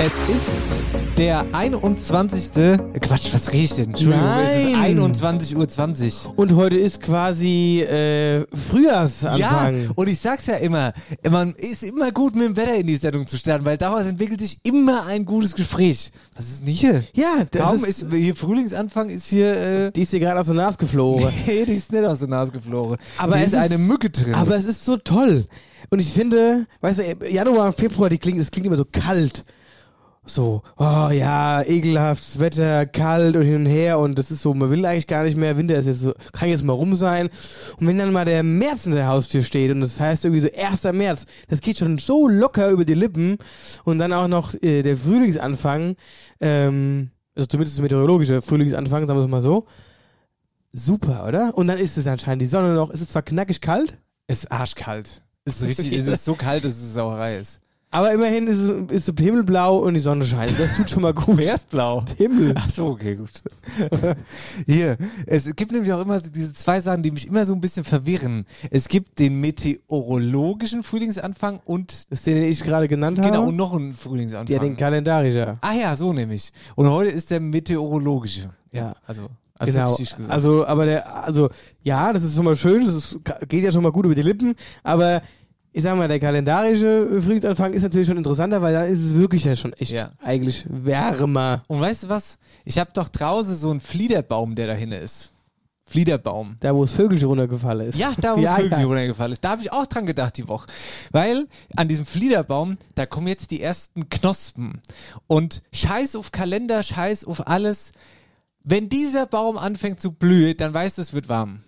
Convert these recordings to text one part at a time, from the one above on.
Es ist der 21. Quatsch, was rede ich denn? Entschuldigung, Nein. es ist 21.20 Uhr. Und heute ist quasi äh, Frühjahrsanfang. Ja, und ich sag's ja immer, man ist immer gut mit dem Wetter in die Sendung zu starten, weil daraus entwickelt sich immer ein gutes Gespräch. Was ist denn hier? Ja, das Kaum ist, ist, hier Frühlingsanfang ist hier. Äh, die ist dir gerade aus der Nase geflogen. nee, die ist nicht aus der Nase geflogen. Aber hier es ist eine Mücke drin. Aber es ist so toll. Und ich finde, weißt du, Januar, Februar, die klingt, es klingt immer so kalt. So, oh ja, ekelhaftes Wetter, kalt und hin und her und das ist so, man will eigentlich gar nicht mehr, Winter ist jetzt so, kann jetzt mal rum sein. Und wenn dann mal der März in der Haustür steht und das heißt irgendwie so 1. März, das geht schon so locker über die Lippen und dann auch noch äh, der Frühlingsanfang, ähm, also zumindest der meteorologische Frühlingsanfang, sagen wir es mal so. Super, oder? Und dann ist es anscheinend die Sonne noch, es ist zwar knackig kalt, es ist arschkalt. Es ist richtig, es ist so kalt, dass es Sauerei ist. Aber immerhin ist es, ist es himmelblau und die Sonne scheint. Das tut schon mal gut. Wer ist blau? Himmel. Ach so, okay, gut. Hier, es gibt nämlich auch immer diese zwei Sachen, die mich immer so ein bisschen verwirren. Es gibt den meteorologischen Frühlingsanfang und Das ist den, den ich gerade genannt habe. genau und noch einen Frühlingsanfang. Ja, den kalendarischer. ah ja, so nämlich. Und heute ist der meteorologische. Ja. Also, also Genau. Also, aber der, also, ja, das ist schon mal schön, das ist, geht ja schon mal gut über die Lippen, aber ich sag mal, der kalendarische Frühlingsanfang ist natürlich schon interessanter, weil da ist es wirklich ja schon echt Ja. eigentlich wärmer. und weißt du was? Ich habe doch draußen so einen Fliederbaum, der dahin ist. Fliederbaum. Da, wo das Vögelchen runtergefallen ist. Ja, da wo Ja, das Vögelchen ja. runtergefallen ist. Da habe ich auch dran gedacht die Woche. Weil an diesem Fliederbaum, da kommen jetzt die ersten Knospen. Und scheiß auf Kalender, scheiß auf alles. Wenn dieser Baum anfängt zu blühen, dann weißt du, es wird warm.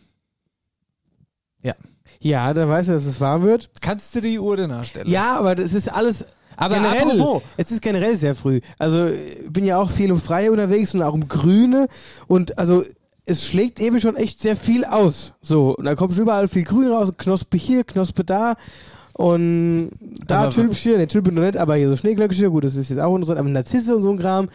Ja. Ja, da weißt du, dass es warm wird. Kannst du die Uhr denn nachstellen? Ja, aber das ist alles. Aber generell, apropos. es ist generell sehr früh. Also ich bin ja auch viel um Freie unterwegs und auch um Grüne und also es schlägt eben schon echt sehr viel aus. So, und da kommt schon überall viel Grün raus, Knospe hier, Knospe da und da Tülpchen, ne Tülpen noch nicht, aber hier so Schneeglöckchen, gut, das ist jetzt auch interessant, aber Narzisse und so ein Kram.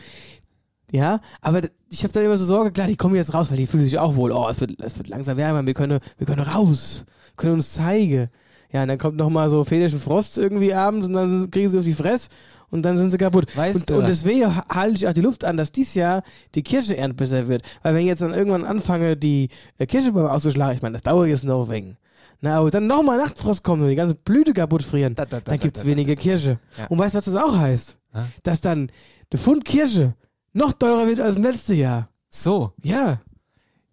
Ja, aber ich habe dann immer so Sorge, klar, die kommen jetzt raus, weil die fühlen sich auch wohl, oh, es wird, es wird langsam wärmer, wir können, wir können raus, können uns zeigen. Ja, und dann kommt noch mal so Federchen Frost irgendwie abends und dann kriegen sie auf die Fresse und dann sind sie kaputt. Weißt und, du und deswegen ha- halte ich auch die Luft an, dass dies Jahr die Kirscheernte besser wird. Weil wenn ich jetzt dann irgendwann anfange, die äh, Kirschebäume auszuschlagen, ich meine, das dauert jetzt noch wegen. Na, aber dann nochmal Nachtfrost kommt und die ganze Blüte kaputt frieren, Da, da, da, dann gibt's da, da, weniger Kirsche. Ja. Und weißt du, was das auch heißt? Hä? Dass dann der Pfund Kirsche noch teurer wird als im letzten Jahr. So. Ja,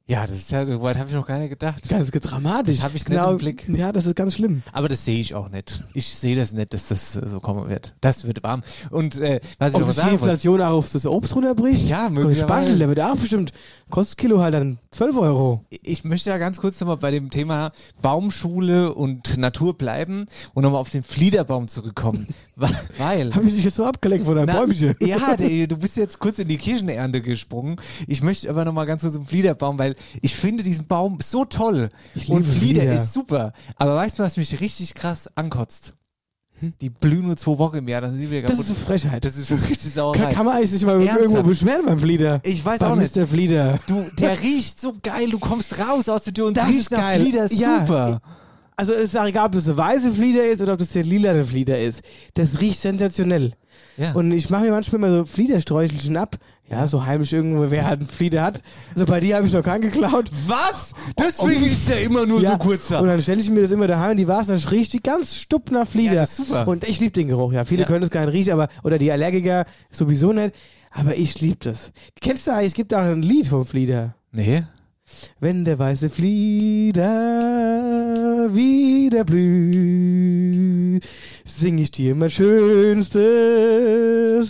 Ja, das ist ja so weit habe ich noch gar nicht gedacht. ganz dramatisch. Das hab ich nicht im Blick. Ja, das ist ganz schlimm. Aber das sehe ich auch nicht. Ich sehe das nicht, dass das äh, so kommen wird. Das wird warm. Und äh, was ich Ob noch sich die sagen wollte. Inflation auch auf das Obst runterbricht? Ja, möglicherweise. Spargel, der wird auch bestimmt, kostet Kilo halt dann 12 Euro. Ich möchte ja ganz kurz nochmal bei dem Thema Baumschule und Natur bleiben und nochmal auf den Fliederbaum zurückkommen. Weil. Hab ich dich jetzt so abgelenkt von deinem Na, Bäumchen? Ja, der, du bist jetzt kurz in die Kirschenernte gesprungen. Ich möchte aber nochmal ganz kurz um Fliederbaum, weil ich finde diesen Baum so toll. Ich und Flieder Flieder. ist super. Aber weißt du, was mich richtig krass ankotzt? Hm? Die blühen nur zwei Wochen im Jahr, dann sind wir Das kaputt. ist eine Frechheit. Das ist so richtig Kann, Sauerei. kann man eigentlich sich mal Ernsthaft? irgendwo beschweren beim Flieder? Ich weiß Beim auch nicht. Mr. Flieder. Du, der riecht so geil, du kommst raus aus der Tür und Das riechst ist nach geil. Flieder, ist Ja, super. Also es ist auch egal, ob das eine weiße Flieder ist oder ob das der lilane Flieder ist. Das riecht sensationell. Ja. Und ich mache mir manchmal mal so Fliedersträuchelchen ab. Ja, so heimisch irgendwo, wer halt einen Flieder hat. Also bei dir habe ich noch keinen geklaut. Was? Deswegen ist er immer nur Ja, so kurzer. Und dann stelle ich mir das immer daheim in die Vase, dann riecht die ganz stupp nach Flieder. Ja, das ist super. Und ich liebe den Geruch, ja. Viele Ja. können das gar nicht riechen, aber, oder die Allergiker sowieso nicht. Aber ich liebe das. Kennst du eigentlich, es gibt auch ein Lied vom Flieder. Nee. Wenn der weiße Flieder wieder blüht, sing ich dir mein schönstes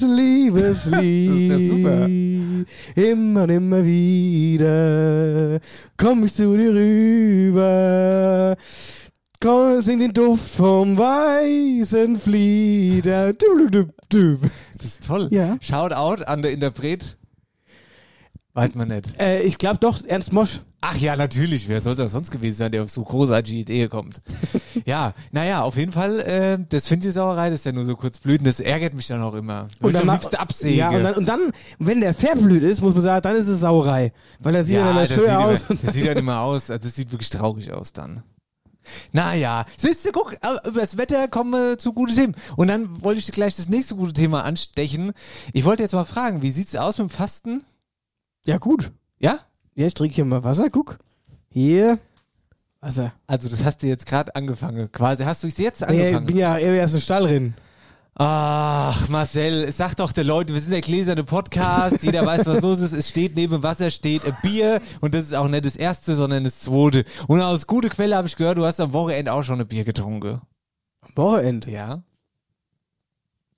Liebeslied. Das ist ja super. Immer und immer wieder komm ich zu dir rüber. Komm, sing den Duft vom weißen Flieder. Das ist toll. Ja. Shout out an der Interpret. Weiß man nicht. Äh, ich glaube doch, Ernst Mosch. Ach ja, natürlich. Wer soll es auch sonst gewesen sein, der auf so großartige Idee kommt? ja, naja, auf jeden Fall, äh, das finde ich Sauerei, dass der nur so kurz blüht. Und das ärgert mich dann auch immer. Und dann am liebsten absäge. Ja, und dann, und dann, wenn der verblüht ist, muss man sagen, dann ist es Sauerei. Weil er sieht ja, dann das schön sieht aus. Immer, das sieht dann immer aus. Also das sieht wirklich traurig aus dann. Naja, siehst du, guck, äh, über das Wetter kommen wir zu guten Themen. Und dann wollte ich dir gleich das nächste gute Thema anstechen. Ich wollte jetzt mal fragen, wie sieht's aus mit dem Fasten? Ja, gut. Ja? Ja, ich trinke hier mal Wasser, guck. Hier. Wasser. Also das hast du jetzt gerade angefangen. Quasi hast du es jetzt Nee, ich angefangen. bin ja eher erst ein Stallrennen. Ach, Marcel, sag doch der Leute, wir sind der gläserne Podcast, jeder weiß, was los ist. Es steht neben dem Wasser steht ein Bier und das ist auch nicht das erste, sondern das zweite. Und aus guter Quelle habe ich gehört, du hast am Wochenende auch schon ein Bier getrunken. Am Wochenende. Ja.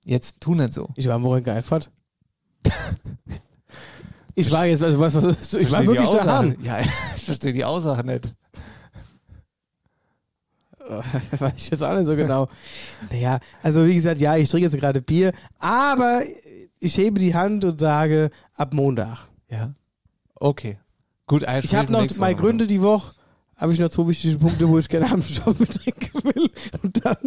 Jetzt tu nicht so. Ich war am Wochenende geeinfahrt. ich war jetzt, also was, was, ich war verstehe die wirklich daheim. Ja, ich verstehe die Aussage nicht. Weiß ich jetzt auch nicht so genau. naja, also wie gesagt, ja, ich trinke jetzt gerade Bier, aber ich hebe die Hand und sage, ab Montag. Ja. Okay. Gut, Ich habe noch meine Gründe die Woche, habe ich noch zwei wichtige Punkte, wo ich gerne am Shop trinken will und dann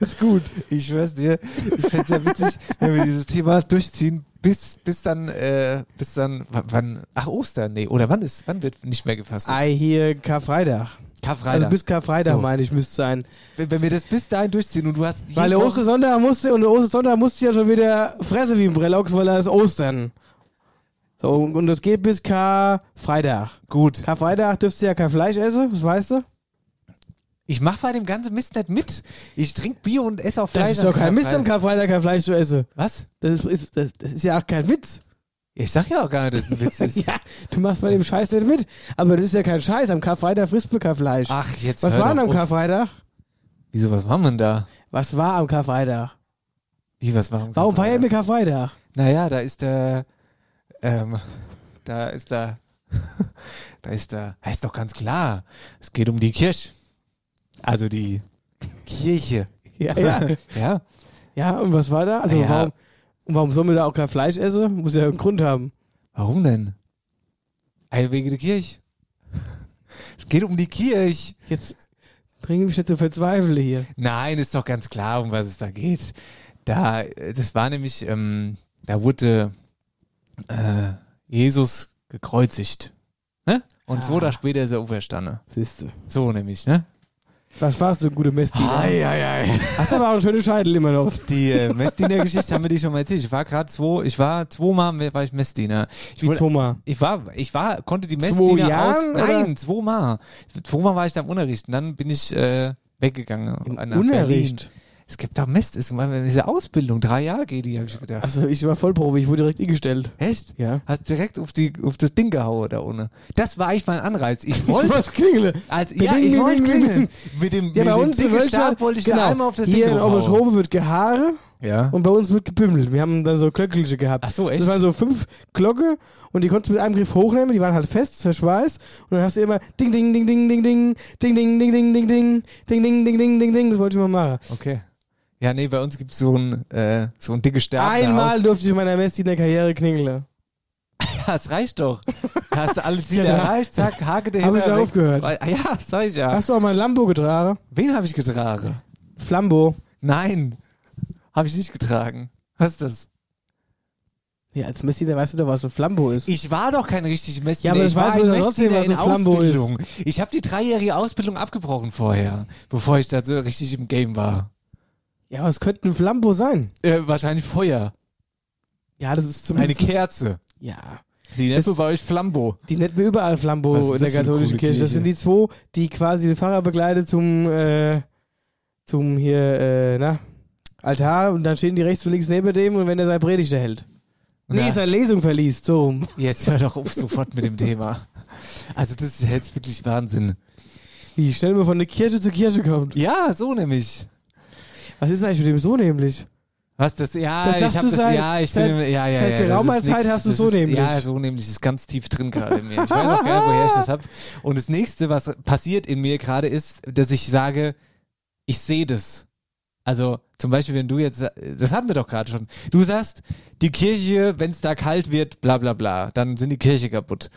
ist gut. Ich schwör's dir, ich fänd's ja witzig, wenn wir dieses Thema durchziehen, bis, bis dann, äh, bis dann, wann, ach Ostern, nee, oder wann ist, wann wird nicht mehr gefastet? Ei, hier Karfreitag. Karfreitag. Also bis Karfreitag, So. meine ich, müsste sein. wenn, wenn wir das bis dahin durchziehen und du hast Weil der Ostersonntag musste, und der Ostersonntag musste ja schon wieder fressen wie ein Brelox, weil er ist Ostern. So, und das geht bis Karfreitag. gut, Karfreitag dürfst du ja kein Fleisch essen, das weißt du? ich mach bei dem ganzen Mist nicht mit. Ich trinke Bier und esse auch Das Fleisch. ist doch kein Mist am Karfreitag. Kein Fleisch zu essen. Was? Das ist, das, das ist ja auch kein Witz. Ich sag ja auch gar nicht, dass es ein Witz ist. Ja, du machst bei dem Scheiß nicht mit. Aber das ist ja kein Scheiß. Am Karfreitag frisst man kein Fleisch. Ach, jetzt was war denn am. Karfreitag? Wieso, was war denn da? Was war am Karfreitag? Wie, was war am Warum Karfreitag? feiern wir Karfreitag? Naja, da ist der, ähm, da ist der, da ist der, heißt doch ganz klar, es geht um die Kirche. Also die Kirche. Ja, ja. Ja. ja, und was war da? Also Ja. warum, und warum sollen wir da auch kein Fleisch essen? Muss ja einen Grund haben. Warum denn? Ein wegen der Kirche. Es geht um die Kirche. Jetzt bringe ich mich nicht zu verzweifeln hier. Nein, ist doch ganz klar, um was es da geht. Da, das war nämlich, ähm, da wurde äh, Jesus gekreuzigt. Ne? Und zwei Ah. Tage später ist er auferstanden. Siehst du. So nämlich, ne? Was warst du, gute Messdiener? Ei, ei, ei. Hast aber auch einen schönen Scheitel immer noch. Die äh, Messdiener-Geschichte haben wir die schon mal erzählt. Ich war gerade zwei, ich war zweimal war ich Messdiener. Ich, Wie Zoma. ich war, ich war, konnte die Messdiener aus, Jahren, oder? nein, zweimal. Zweimal war ich da im Unterricht und dann bin ich äh, weggegangen. Im nach Berlin. Es gibt da Mist, ist immer diese Ausbildung, drei Jahre geht die, habe ich gedacht. Also ich war Vollprofi, ich wurde direkt eingestellt. Echt? Ja. Hast direkt auf, die, auf das Ding gehauen da ohne. Das war eigentlich mein Anreiz. Ich wollte, Was klingele? als, ja, ich ding, wollte klingeln. Mit dem, Ja, mit bei dem uns in dicken Stab wollte ich genau, da einmal auf das hier Ding in draufhauen. Oberschrobe wird gehaare Ja. und bei uns wird gebümmelt. Wir haben dann so Glöckelche gehabt. Ach so, echt? Das waren so fünf Glocke und die konntest du mit einem Griff hochnehmen, die waren halt fest, verschweißt und dann hast du immer ding ding ding ding ding ding ding ding ding ding ding ding ding ding ding ding ding ding das wollte ich mal machen. Okay. Ja, nee, bei uns gibt's so ein, äh, so ein dicke Stab. Einmal durfte ich in meiner Messdiener Karriere klingeln. Ja, es reicht doch. Da hast du alle Ziele Ja, erreicht, zack, Hake der Hab ich Himmel weg. aufgehört. Ah, Ja, sag ich ja. Hast du auch mal ein Lambo getragen? Wen habe ich getragen? Flambo. Nein, habe ich nicht getragen. Was ist das? Ja, als Messdiener weißt du doch, was ein Flambo ist. Ich war doch kein richtig Messdiener. Ja, aber das ich war ein doch trotzdem, was in Flambo ist. Ausbildung. Ich habe die dreijährige Ausbildung abgebrochen vorher, bevor ich da so richtig im Game war. Ja, aber es könnte ein Flambo sein. Äh, wahrscheinlich Feuer. Ja, das ist Eine zumindest... Kerze. Ja. Die nennt man bei euch Flambo. Die nennt mir überall Flambo in der eine katholischen coole Kirche. Das Kirche? sind die zwei, die quasi den Pfarrer begleitet zum, äh, zum hier, äh, na, Altar und dann stehen die rechts und links neben dem und wenn er seine Predigt hält. Nee, seine Lesung verliest, so rum. Jetzt hör doch auf sofort mit dem Thema. Also das ist jetzt wirklich Wahnsinn. Wie schnell man von der Kirche zur Kirche kommt. Ja, so nämlich. Was ist eigentlich mit dem so nämlich? Was das? Ja, Das ich habe das. seit- ja, ich seit- bin. Ja, ja, seit ja. das geraumer Zeit nix, hast du so ist, nämlich. Ja, so nämlich ist ganz tief drin gerade in mir. Ich weiß auch gar nicht, woher ich das habe. Und das nächste, was passiert in mir gerade, ist, dass ich sage, ich sehe das. Also zum Beispiel, wenn du jetzt, das hatten wir doch gerade schon. Du sagst, die Kirche, wenn es da kalt wird, bla bla bla, dann sind die Kirche kaputt.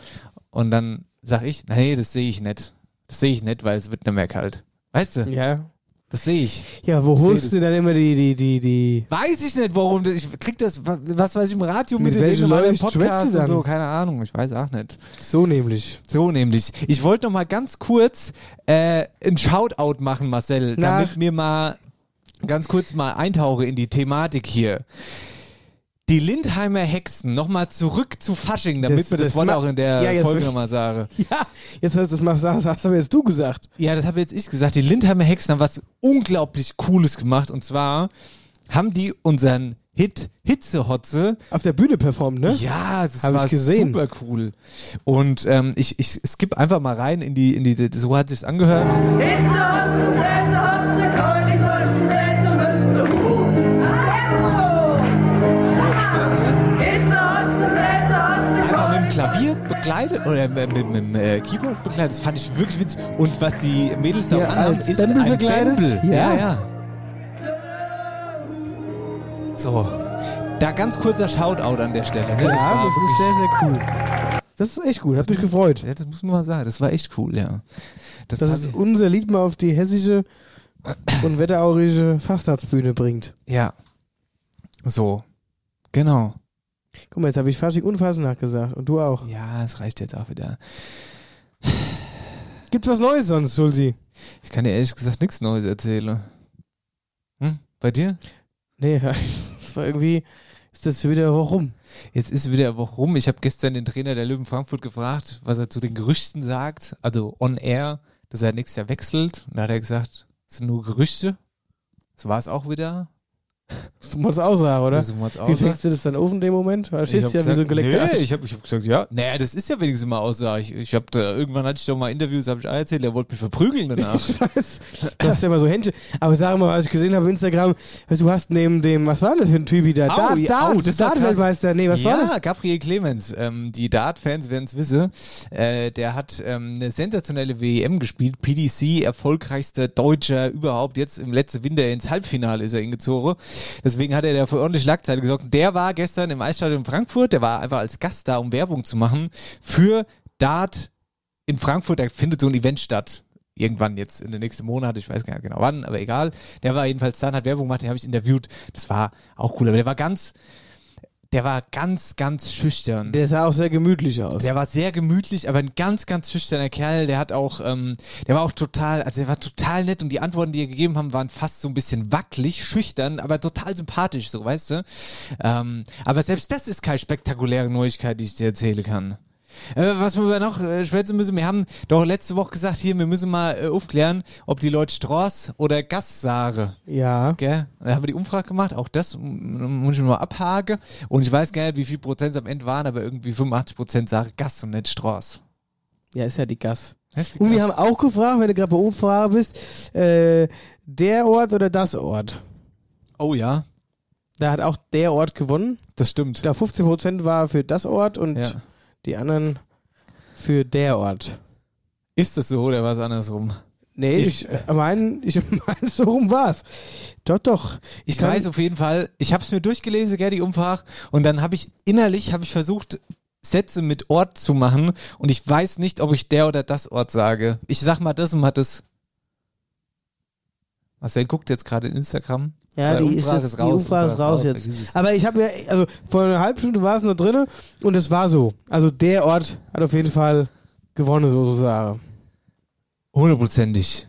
Und dann sag ich, nee, das sehe ich nicht. Das sehe ich nicht, weil es wird nicht mehr kalt. Weißt du? Ja. Das sehe ich. Ja, wo Ich holst du denn immer die, die, die, die. Weiß ich nicht, warum. Ich krieg das, wa- was weiß ich, im Radio Mit mit welchen Leuten Podcast und dann? so, keine Ahnung, ich weiß auch nicht. So nämlich. So nämlich. Ich wollte noch mal ganz kurz äh, ein Shoutout machen, Marcel, Nach- damit mir mal ganz kurz mal eintauche in die Thematik hier. Die Lindheimer Hexen, nochmal zurück zu Fasching, damit Das- wir das, das Wort auch in der Ja, jetzt- Folge nochmal sagen. Ja, jetzt hast du das, machst- hast, hast aber jetzt du gesagt. Ja, das habe jetzt ich gesagt. Die Lindheimer Hexen haben was unglaublich Cooles gemacht. Und zwar haben die unseren Hit Hitzehotze Auf der Bühne performt, ne? Ja, das Hab war ich gesehen. super cool. Und ähm, ich, ich skippe einfach mal rein in die, in die, so hat sich's angehört. Hitze, Hotze, begleitet oder mit, mit, mit dem äh, Keyboard begleitet, das fand ich wirklich witzig. Und was die Mädels da Ja, auch anhaben, ist Bändel ein begleitet? Bändel. Ja, Ja. ja. So, da ganz kurzer Shoutout an der Stelle. Ne? Ja, war das ist sehr, sehr cool. Das ist echt gut, hat mich gefreut. Ja, das muss man mal sagen. Das war echt cool, ja. Das, Dass es unser Lied mal auf die hessische und wetteraurische Fastnachtsbühne bringt. ja. So. Genau. Guck mal, jetzt habe ich Fasching und Fastnacht gesagt und du auch. Ja, es reicht jetzt auch wieder. Gibt's was Neues sonst, Schulzi? Ich kann dir ehrlich gesagt nichts Neues erzählen. Hm? Bei dir? Nee, das war irgendwie, ist das wieder warum? Jetzt ist wieder eine Woche rum. Ich habe gestern den Trainer der Löwen Frankfurt gefragt, was er zu den Gerüchten sagt, also on air, dass er nächstes Jahr wechselt. Und da hat er gesagt, es sind nur Gerüchte. So war es auch wieder. Das muss aussehen, oder? Das ist uns Wie fängst du das dann auf in dem Moment? Du Ich stehst ja wie so geleckter Nee, ich habe ich hab gesagt, ja. Naja, das ist ja wenigstens mal Aussage. Ich, ich hab da, irgendwann hatte ich doch mal Interviews, habe ich auch erzählt, er wollte mich verprügeln danach. Ich weiß, du hast ja mal so Händchen. Aber sag mal, was ich gesehen habe Instagram, du, du hast neben dem, was war das für ein Typi da? Au, Dart, ja, Dart, au, das. Dart-Weltmeister. Nee, was ja, war das? Gabriel Clemens, ähm, die Dart-Fans werden es wissen. Äh, der hat ähm, eine sensationelle WEM gespielt. PDC, erfolgreichster Deutscher überhaupt. Jetzt im letzten Winter ins Halbfinale ist er hingezogen. Deswegen hat er da für ordentlich Schlagzeile gesorgt. Der war gestern im Eisstadion Frankfurt. Der war einfach als Gast da, um Werbung zu machen für Dart in Frankfurt. Da findet so ein Event statt. Irgendwann jetzt in den nächsten Monaten, ich weiß gar nicht genau wann, aber egal. Der war jedenfalls da und hat Werbung gemacht, den habe ich interviewt. Das war auch cool, aber der war ganz, der war ganz, ganz schüchtern. Der sah auch sehr gemütlich aus. Der war sehr gemütlich, aber ein ganz, ganz schüchterner Kerl. Der hat auch, ähm, der war auch total, also er war total nett und die Antworten, die er gegeben haben, waren fast so ein bisschen wackelig, schüchtern, aber total sympathisch, so weißt du. Ähm, aber selbst das ist keine spektakuläre Neuigkeit, die ich dir erzählen kann. Äh, was wir noch äh, schwätzen müssen, wir haben doch letzte Woche gesagt, hier, wir müssen mal äh, aufklären, ob die Leute Straß oder Gas sagen. ja. Gell? Da haben wir die Umfrage gemacht, auch das muss ich nur abhaken. Und ich weiß gar nicht, wie viel Prozent es am Ende waren, aber irgendwie 85 Prozent sagen Gas und nicht Straß. Ja, ist ja die Gas. Die Und wir Gas? haben auch gefragt, wenn du gerade bei Umfrage bist, äh, der Ort oder das Ort? oh ja, Da hat auch der Ort gewonnen. das stimmt. Da 15% war für das Ort und Ja. Die anderen für der Ort. Ist das so oder was andersrum? Nee, Ich- ich, äh, mein, ich mein, so rum war's. Doch, doch. Ich kann- weiß auf jeden Fall, ich habe es mir durchgelesen, gell, die Umfrage, und dann habe ich innerlich habe ich versucht Sätze mit Ort zu machen und ich weiß nicht, ob ich der oder das Ort sage. Ich sag mal das und mal das. Marcel guckt jetzt gerade in Instagram. Ja, die, ist jetzt, ist die raus, Umfrage ist raus raus, jetzt. Aber ich habe ja, also vor einer halben Stunde war es noch drinne und es war so. Also der Ort hat auf jeden Fall gewonnen, sozusagen. Hundertprozentig.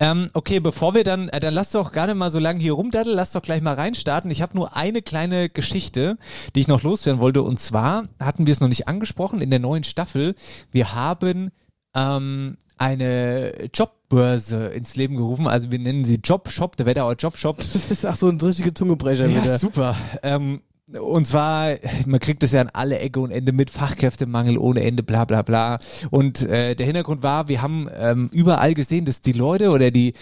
Ähm, okay, bevor wir dann, äh, dann lass doch gar nicht mal so lange hier rumdaddeln, lass doch gleich mal reinstarten. Ich habe nur eine kleine Geschichte, die ich noch loswerden wollte. Und zwar hatten wir es noch nicht angesprochen in der neuen Staffel. Wir haben ähm, eine Jobbörse ins Leben gerufen. Also wir nennen sie Jobshop, der Wetterauer Jobshop. Das ist auch so ein richtiger Zungebrecher Ja, wieder. super. Ähm, und zwar, man kriegt das ja an alle Ecke und Ende mit Fachkräftemangel ohne Ende, bla bla bla. Und äh, der Hintergrund war, wir haben ähm, überall gesehen, dass die Leute oder die,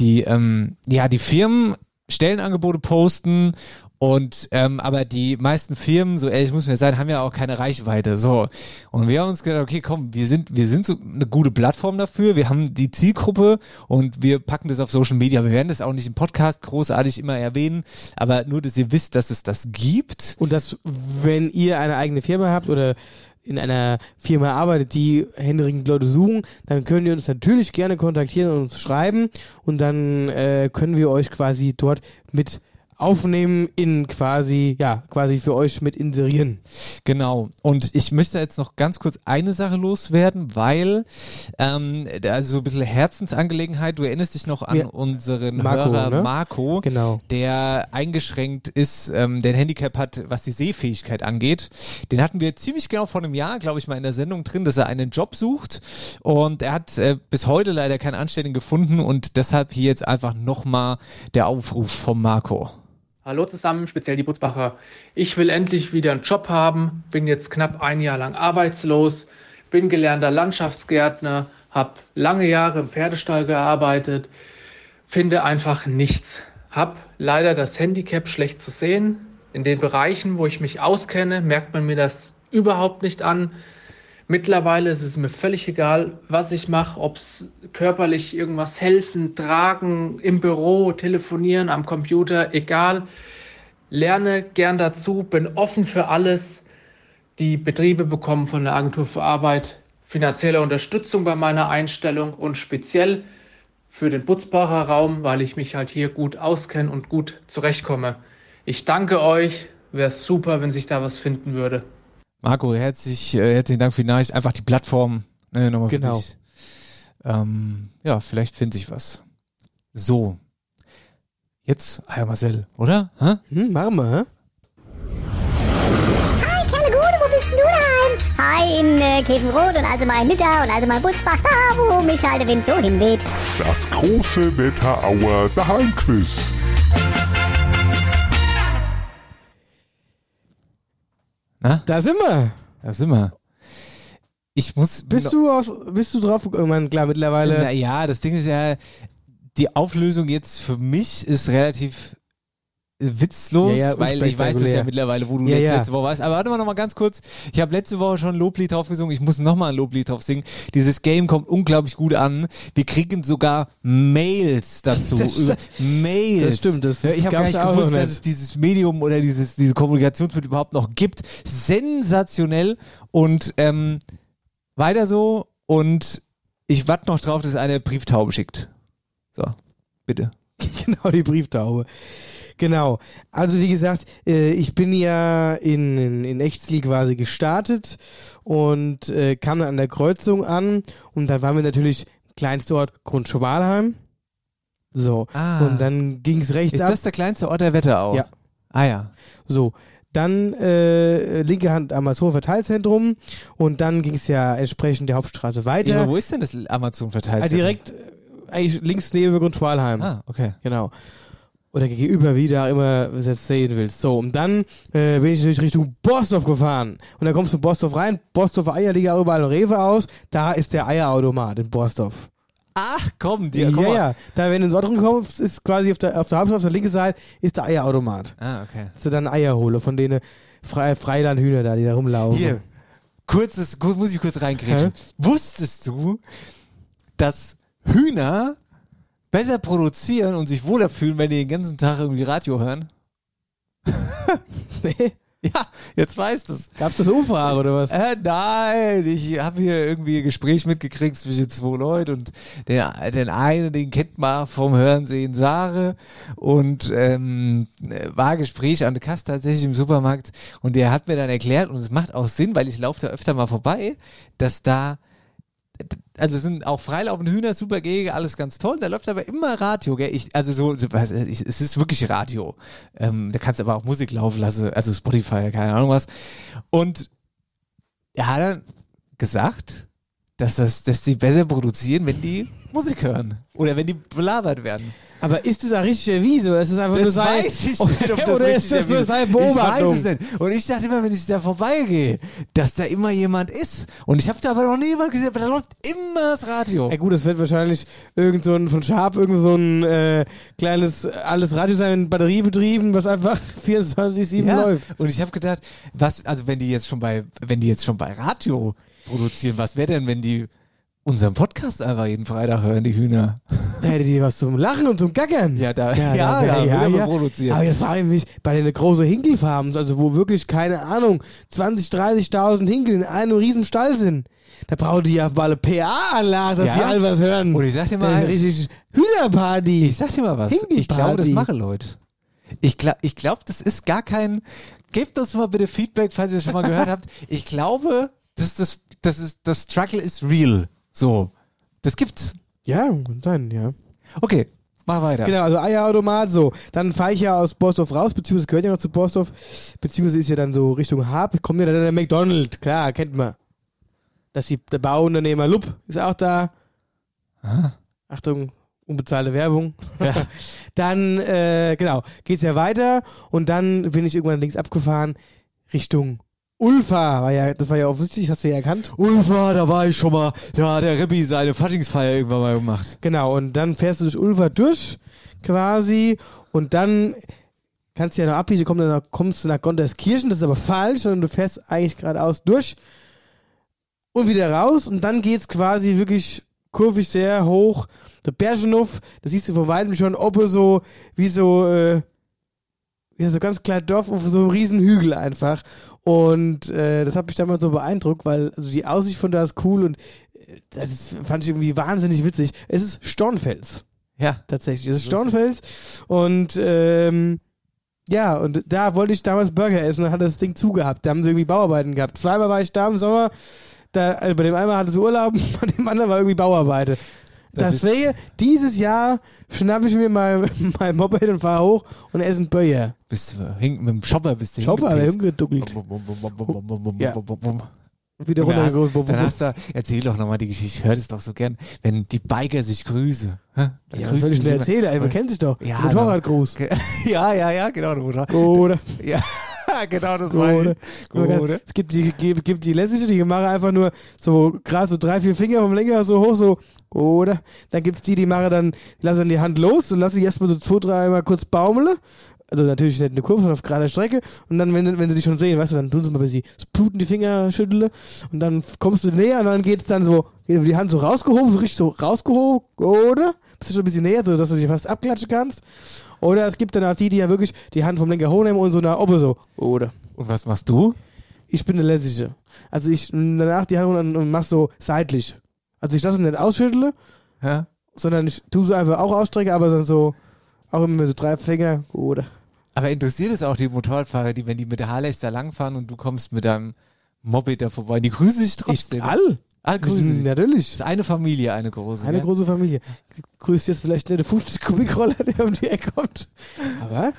die, ähm, ja, die Firmen Stellenangebote posten und ähm, aber die meisten Firmen, so ehrlich muss man sein, haben ja auch keine Reichweite. So. Und wir haben uns gedacht, okay, komm, wir sind, wir sind so eine gute Plattform dafür, wir haben die Zielgruppe und wir packen das auf Social Media. Wir werden das auch nicht im Podcast großartig immer erwähnen, aber nur, dass ihr wisst, dass es das gibt. Und dass, wenn ihr eine eigene Firma habt oder in einer Firma arbeitet, die händeringend Leute suchen, dann könnt ihr uns natürlich gerne kontaktieren und uns schreiben und dann äh, können wir euch quasi dort mit aufnehmen in quasi, ja, quasi für euch mit inserieren. Genau. Und ich möchte jetzt noch ganz kurz eine Sache loswerden, weil, ähm, also so ein bisschen Herzensangelegenheit, du erinnerst dich noch an Ja. unseren Marco, Hörer ne? Marco, Genau. der eingeschränkt ist, ähm, der ein Handicap hat, was die Sehfähigkeit angeht. Den hatten wir ziemlich genau vor einem Jahr, glaube ich, mal in der Sendung drin, dass er einen Job sucht. Und er hat äh, bis heute leider keinen Anständigen gefunden und deshalb hier jetzt einfach nochmal der Aufruf vom Marco. Hallo zusammen, speziell die Butzbacher. Ich will endlich wieder einen Job haben, bin jetzt knapp ein Jahr lang arbeitslos, bin gelernter Landschaftsgärtner, habe lange Jahre im Pferdestall gearbeitet, finde einfach nichts. Hab leider das Handicap schlecht zu sehen. In den Bereichen, wo ich mich auskenne, merkt man mir das überhaupt nicht an. Mittlerweile ist es mir völlig egal, was ich mache, ob es körperlich irgendwas helfen, tragen, im Büro, telefonieren, am Computer, egal. Lerne gern dazu, bin offen für alles. Die Betriebe bekommen von der Agentur für Arbeit finanzielle Unterstützung bei meiner Einstellung und speziell für den Butzbacher Raum, weil ich mich halt hier gut auskenne und gut zurechtkomme. Ich danke euch, wäre super, wenn sich da was finden würde. Marco, herzlich, äh, herzlichen Dank für die Nachricht. Einfach die Plattform. Ne, nochmal für Genau. dich. Ähm, ja, vielleicht findet sich was. So. Jetzt, ah ja, Marcel, oder? Hm, machen wir, hä? Hi, Kerle Gude, wo bist denn du daheim? Hi, in äh, Käfenrot und also mal in Nidda und also mal in Butzbach, da wo mich halt der Wind so hinweht. Das große Wetterauer Daheimquiz. Na, Da sind wir. da sind wir. Ich muss. Bist du auf, bist du drauf gekommen? Klar, mittlerweile. Naja, das Ding ist ja, die Auflösung jetzt für mich ist relativ witzlos, Ja, ja, weil ich weiß es unspektakulär. ja mittlerweile, wo du Ja, letzte, letzte Woche warst. Aber warte mal noch mal ganz kurz. Ich habe letzte Woche schon ein Loblied drauf gesungen. Ich muss noch mal ein Loblied drauf singen. Dieses Game kommt unglaublich gut an. Wir kriegen sogar Mails dazu. Das Mails. das stimmt, das ich habe gar nicht gewusst, noch dass nicht. es dieses Medium oder dieses diese Kommunikationsmittel überhaupt noch gibt. Sensationell und ähm, weiter so und ich warte noch drauf, dass eine Brieftaube schickt. So, bitte. Genau, die Brieftaube. Genau. Also wie gesagt, äh, ich bin ja in, in, in Echtstil quasi gestartet und äh, kam dann an der Kreuzung an und dann waren wir natürlich kleinster Ort Grundschwalheim. So. Ah. Und dann ging es rechts Ist ab. das der kleinste Ort der Wetterau? Ja. Ah ja. So. Dann äh, linke Hand Amazon Verteilzentrum und dann ging es ja entsprechend der Hauptstraße weiter. ja. Wo ist denn das Amazon verteilt? Ah, direkt äh, eigentlich links neben Grundschwalheim. Ah, okay. Genau. Oder gegenüber, wie du auch immer es jetzt sehen willst. So, und dann äh, bin ich natürlich Richtung Bostorf gefahren. Und dann kommst du in Bostorf rein. Bostorfer Eier liegen auch überall Rewe aus. Da ist der Eierautomat in Bostorf. Ach, komm, Ja, komm mal. ja. Da, wenn du in Nordrhein kommst, ist quasi auf der, auf der Hauptstraße, auf der linken Seite, ist der Eierautomat. Ah, okay. Dass du dann Eier hole von denen Fre Freilandhühner da, die da rumlaufen. Hier, kurzes, kurz, muss ich kurz reingrätschen. Wusstest du, dass Hühner besser produzieren und sich wohler fühlen, wenn die den ganzen Tag irgendwie Radio hören? Nee. Ja, jetzt weißt du's. Gab's das Umfrage oder was? Äh, nein, ich habe hier irgendwie ein Gespräch mitgekriegt zwischen zwei Leuten und den, den einen, den kennt man vom Hören, Sare und ähm, war Gespräch an der Kasse tatsächlich im Supermarkt und der hat mir dann erklärt und es macht auch Sinn, weil ich laufe da öfter mal vorbei, dass da also sind auch freilaufende Hühner, super Gehege, alles ganz toll. Da läuft aber immer Radio, gell? Ich, also so, so ich, es ist wirklich Radio. Ähm, da kannst du aber auch Musik laufen lassen, also Spotify, keine Ahnung was. Und er hat dann gesagt, dass das, dass die besser produzieren, wenn die Musik hören oder wenn die belabert werden. Aber ist das ein richtiger Wieso? Ist das einfach nur Das sein, weiß ich nicht, ob das oder ist das nur erwiesen- seine Ich Beobachtung? weiß es nicht. Und ich dachte immer, wenn ich da vorbeigehe, dass da immer jemand ist. Und ich habe da aber noch nie jemand gesehen, aber da läuft immer das Radio. Ja gut, das wird wahrscheinlich irgend so ein von Sharp irgend so ein äh, kleines alles Radio sein, Batteriebetrieben, was einfach 24/7 Ja, läuft. und ich habe gedacht, was, also wenn die jetzt schon bei, wenn die jetzt schon bei Radio produzieren, was wäre denn, wenn die unseren Podcast einfach jeden Freitag hören, die Hühner? Da hätte die was zum Lachen und zum Gackern. Ja, da, ja, wär- da, ja, ja. produzieren. Aber jetzt frage ich mich, bei den großen Hinkelfarmen, also wo wirklich, keine Ahnung, 20, 30.000 Hinkel in einem riesen Stall sind, da brauchen die ja mal eine PA-Anlage, dass Ja. die all was hören. Und ich sag dir mal Das eins. richtig Hühnerparty. Ich sag dir mal was. Ich glaube, das machen Leute. Ich glaube, ich glaub, das ist gar kein. Gebt uns mal bitte Feedback, falls ihr es schon mal gehört habt. Ich glaube, das, das, das, ist, das Struggle ist real. So. Das gibt's. ja, kann sein, ja. Okay, mach weiter. Genau, also Eierautomat, so. Dann fahre ich ja aus Bostorf raus, beziehungsweise gehört ja noch zu Bostorf, beziehungsweise ist ja dann so Richtung Hab, kommt ja dann der McDonald, klar, kennt man. Das ist die, der Bauunternehmer Lupp ist auch da. Achtung, unbezahlte Werbung. dann, äh, genau, geht's ja weiter und dann bin ich irgendwann links abgefahren Richtung Ulfa, war ja, das war ja offensichtlich, hast du ja erkannt. Ulfa, da war ich schon mal. Da hat der Rippi seine Faschingsfeier irgendwann mal gemacht. Genau, und dann fährst du durch Ulva durch, quasi, und dann kannst du ja noch abbiegen, kommst du nach, kommst du nach Gonterskirchen, das ist aber falsch, sondern du fährst eigentlich geradeaus durch und wieder raus, und dann geht's quasi wirklich kurvig sehr hoch. Der Bergenhof, das siehst du von weitem schon, ob so, wie so, äh, ja, so ganz kleines Dorf auf so einem riesen Hügel einfach. Und äh, das hat mich damals so beeindruckt, weil also die Aussicht von da ist cool und äh, das ist, fand ich irgendwie wahnsinnig witzig. Es ist Stornfels, Ja. tatsächlich. Es ist Stornfels und ähm, ja, und da wollte ich damals Burger essen und hat das Ding zugehabt. Da haben sie irgendwie Bauarbeiten gehabt. Zweimal war ich da im Sommer. Da, also bei dem einen hatte sie Urlaub, bei dem anderen war irgendwie Bauarbeiten. Da bist- Deswegen, dieses Jahr schnappe ich mir mein, mein Moped und fahre hoch und esse einen Burger. Bist du hing, mit dem Shopper bist du hingepisst. umgeduckelt. Ja. Wieder Junge, hast, dann hast du, erzähl doch nochmal die Geschichte, ich höre das doch so gern, wenn die Biker sich grüßen. Ja, was soll ich denn erzählen? Ey, man kennt sich doch. Ja, Motorradgruß. Ja, ja, ja, genau, Motorrad. Oder? Ja, genau das meine ich. Es gibt die, gibt, gibt die lässige, die machen einfach nur so gerade so drei, vier Finger vom Lenker so hoch, so. Oder? Dann gibt's die, die machen dann, die lassen dann die Hand los und lassen die erstmal so zwei, drei Mal kurz baumeln. Also natürlich nicht eine Kurve, sondern auf gerader Strecke. Und dann, wenn, wenn sie dich schon sehen, weißt du, dann tun sie mal ein bisschen bluten die Finger schütteln. Und dann kommst du näher und dann geht's dann so, die Hand so rausgehoben, so richtig so rausgehoben. Oder? Bist du schon ein bisschen näher, so dass du dich fast abklatschen kannst. Oder es gibt dann auch die, die ja wirklich die Hand vom Lenker hochnehmen und so nach oben so. Oder? Und was machst du? Ich bin der Lässige. Also ich danach die Hand und mach so seitlich. Also ich lasse es nicht ausschütteln, Ja? sondern ich tue sie einfach auch ausstrecke, aber dann so auch immer mit so drei Finger. Oder? Aber interessiert es auch die Motorradfahrer, die, wenn die mit der Harleys da langfahren und du kommst mit deinem Moped da vorbei, die grüßen sich trotzdem. Ich, all? All grüßen sich. Das Natürlich. ist eine Familie, eine große. Eine gell? große Familie. Grüßt jetzt vielleicht nicht der 50 Kubikroller, der um die Ecke kommt. Aber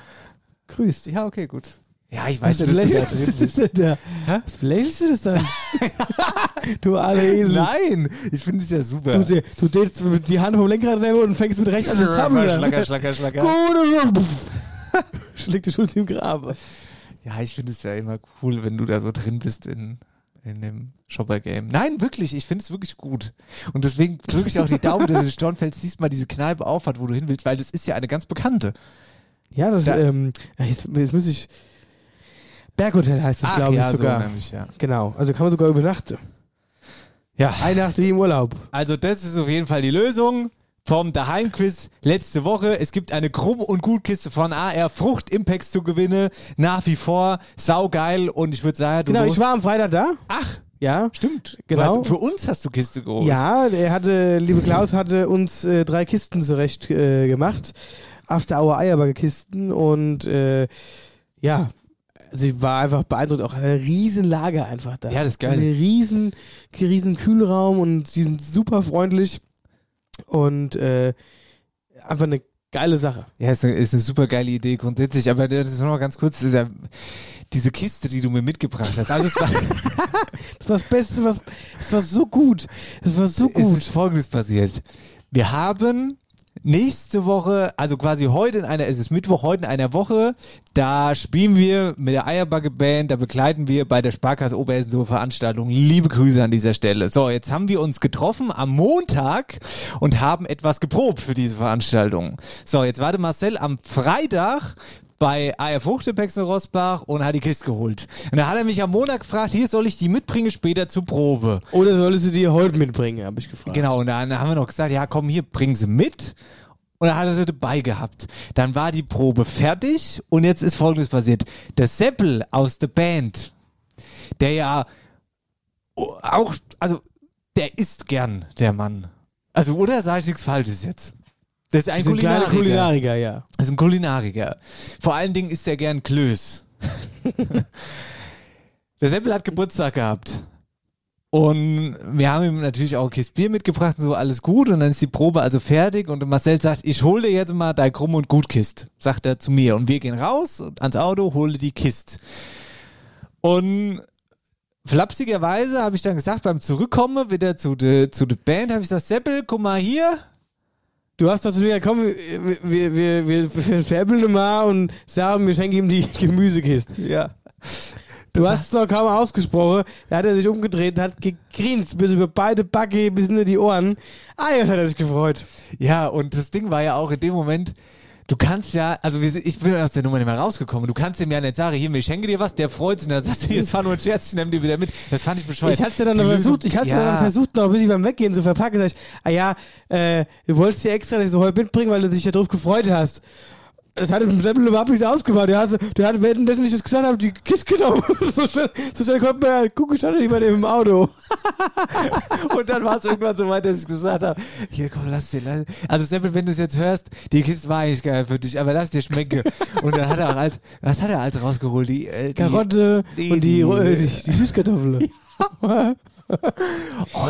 grüßt. Ja, okay, gut. Ja, ich weiß Was du da lächelst drin du bist. denn? Hä? Was lächelst du das dann? du alle Esel. Nein, ich finde es ja super. Du, du, du drehst mit die Hand vom Lenkrad nehmen und fängst mit rechts an zu zappeln. Schlacker, schlacker, schlacker. Gut, Schlägt die Schulz im Graben. Ja, ich finde es ja immer cool, wenn du da so drin bist in, in dem Shopper-Game. Nein, wirklich, ich finde es wirklich gut. Und deswegen drücke ich auch die Daumen, dass in Stornfels diesmal diese Kneipe aufhat, wo du hin willst, weil das ist ja eine ganz bekannte. Ja, das, Da- ähm, jetzt, jetzt muss ich. Berghotel heißt es, glaube ich, ja, sogar. so nämlich, ja. genau, also kann man sogar übernachten. Ja, Eine Nacht wie im Urlaub. also das ist auf jeden Fall die Lösung. vom Daheimquiz letzte Woche. Es gibt eine Krumm- und Gutkiste von AR Frucht Impacts zu gewinnen. Nach wie vor saugeil und ich würde sagen, du Genau, ich war am Freitag da. Ach, Ja. stimmt. Genau. Hast, für uns hast du Kiste geholt. Ja, der hatte, liebe Klaus hatte uns äh, drei Kisten zurecht äh, gemacht. After Hour Eierbagger-Kisten und äh, ja, also ich war einfach beeindruckt, auch eine riesen Lager einfach da. Ja, das ist geil. Ein riesen, riesen Kühlraum und die sind super freundlich und äh, einfach eine geile Sache. Ja, ist eine, ist eine super geile Idee grundsätzlich, aber das ist nur noch ganz kurz, ja diese Kiste, die du mir mitgebracht hast. Also es war, Das war das Beste, was, das war so gut. Das war so es gut. ist folgendes passiert. Wir haben nächste Woche, also quasi heute in einer, es ist Mittwoch, heute in einer Woche, da spielen wir mit der Eierbacke Band, da begleiten wir bei der Sparkasse Oberhessen so Veranstaltung. Liebe Grüße an dieser Stelle. So, jetzt haben wir uns getroffen am Montag und haben etwas geprobt für diese Veranstaltung. So, jetzt warte Marcel am Freitag bei AR Fruchtepex in Rossbach und hat die Kiste geholt. Und da hat er mich am Montag gefragt, hier soll ich die mitbringen später zur Probe. Oder solltest du die heute mitbringen, habe ich gefragt. Genau, und dann haben wir noch gesagt, ja komm, hier, bring sie mit. Und dann hat er sie dabei gehabt. Dann war die Probe fertig und jetzt ist folgendes passiert. Der Seppel aus der Band, der ja auch, also der isst gern, der Mann. Also, oder sage ich nichts Falsches jetzt? Das ist ein Das kleine Kulinariker. Kulinariker, ja. Das ist ein Kulinariker. Vor allen Dingen isst er gern Klöß. der Seppel hat Geburtstag gehabt. Und wir haben ihm natürlich auch ein Kiste Bier mitgebracht und so, alles gut. Und dann ist die Probe also fertig und Marcel sagt, ich hole dir jetzt mal dein Krumm- und Gutkist, sagt er zu mir. Und wir gehen raus ans Auto, hole die Kist. Und flapsigerweise habe ich dann gesagt, beim Zurückkommen wieder zu der zu der Band, habe ich gesagt, Seppel, guck mal hier. Du hast doch zu mir, komm, wir, wir, wir, wir, veräppeln mal und sagen, wir schenken ihm die Gemüsekiste. Ja. Du hast es noch kaum ausgesprochen. Da hat er sich umgedreht und hat gegrinst bis über beide Backe, bis in die Ohren. Ah, jetzt hat er sich gefreut. Ja, und das Ding war ja auch in dem Moment, du kannst ja, also ich bin aus der Nummer nicht mehr rausgekommen, du kannst ihm ja nicht sagen, hier, ich schenke dir was, der freut sich und dann sagst du, hier, es war nur ein Scherz, ich nehme dir wieder mit. Das fand ich bescheuert. Ich hatte es ja dann Die noch versucht, ich hatte ja, dann versucht, noch ein bisschen beim Weggehen zu verpacken. Sag ich, ah ja, äh, du wolltest ja extra das heute mitbringen, weil du dich ja drauf gefreut hast. Das hat dem Seppel überhaupt nicht ausgemacht. Der hat, der hat währenddessen ich das gesagt habe, die Kiste genommen. so schnell, so schnell konnte man ja gucken, stand nicht dem im Auto. Und dann war es irgendwann so weit, dass ich gesagt habe, hier komm, lass dir, lass Also Seppel, wenn du es jetzt hörst, die Kiste war eigentlich geil für dich, aber lass dir schmecken. Und dann hat er auch als, was hat er als rausgeholt? Die, äh, die Karotte die- und die, die- äh, die, die Süßkartoffel. Oh,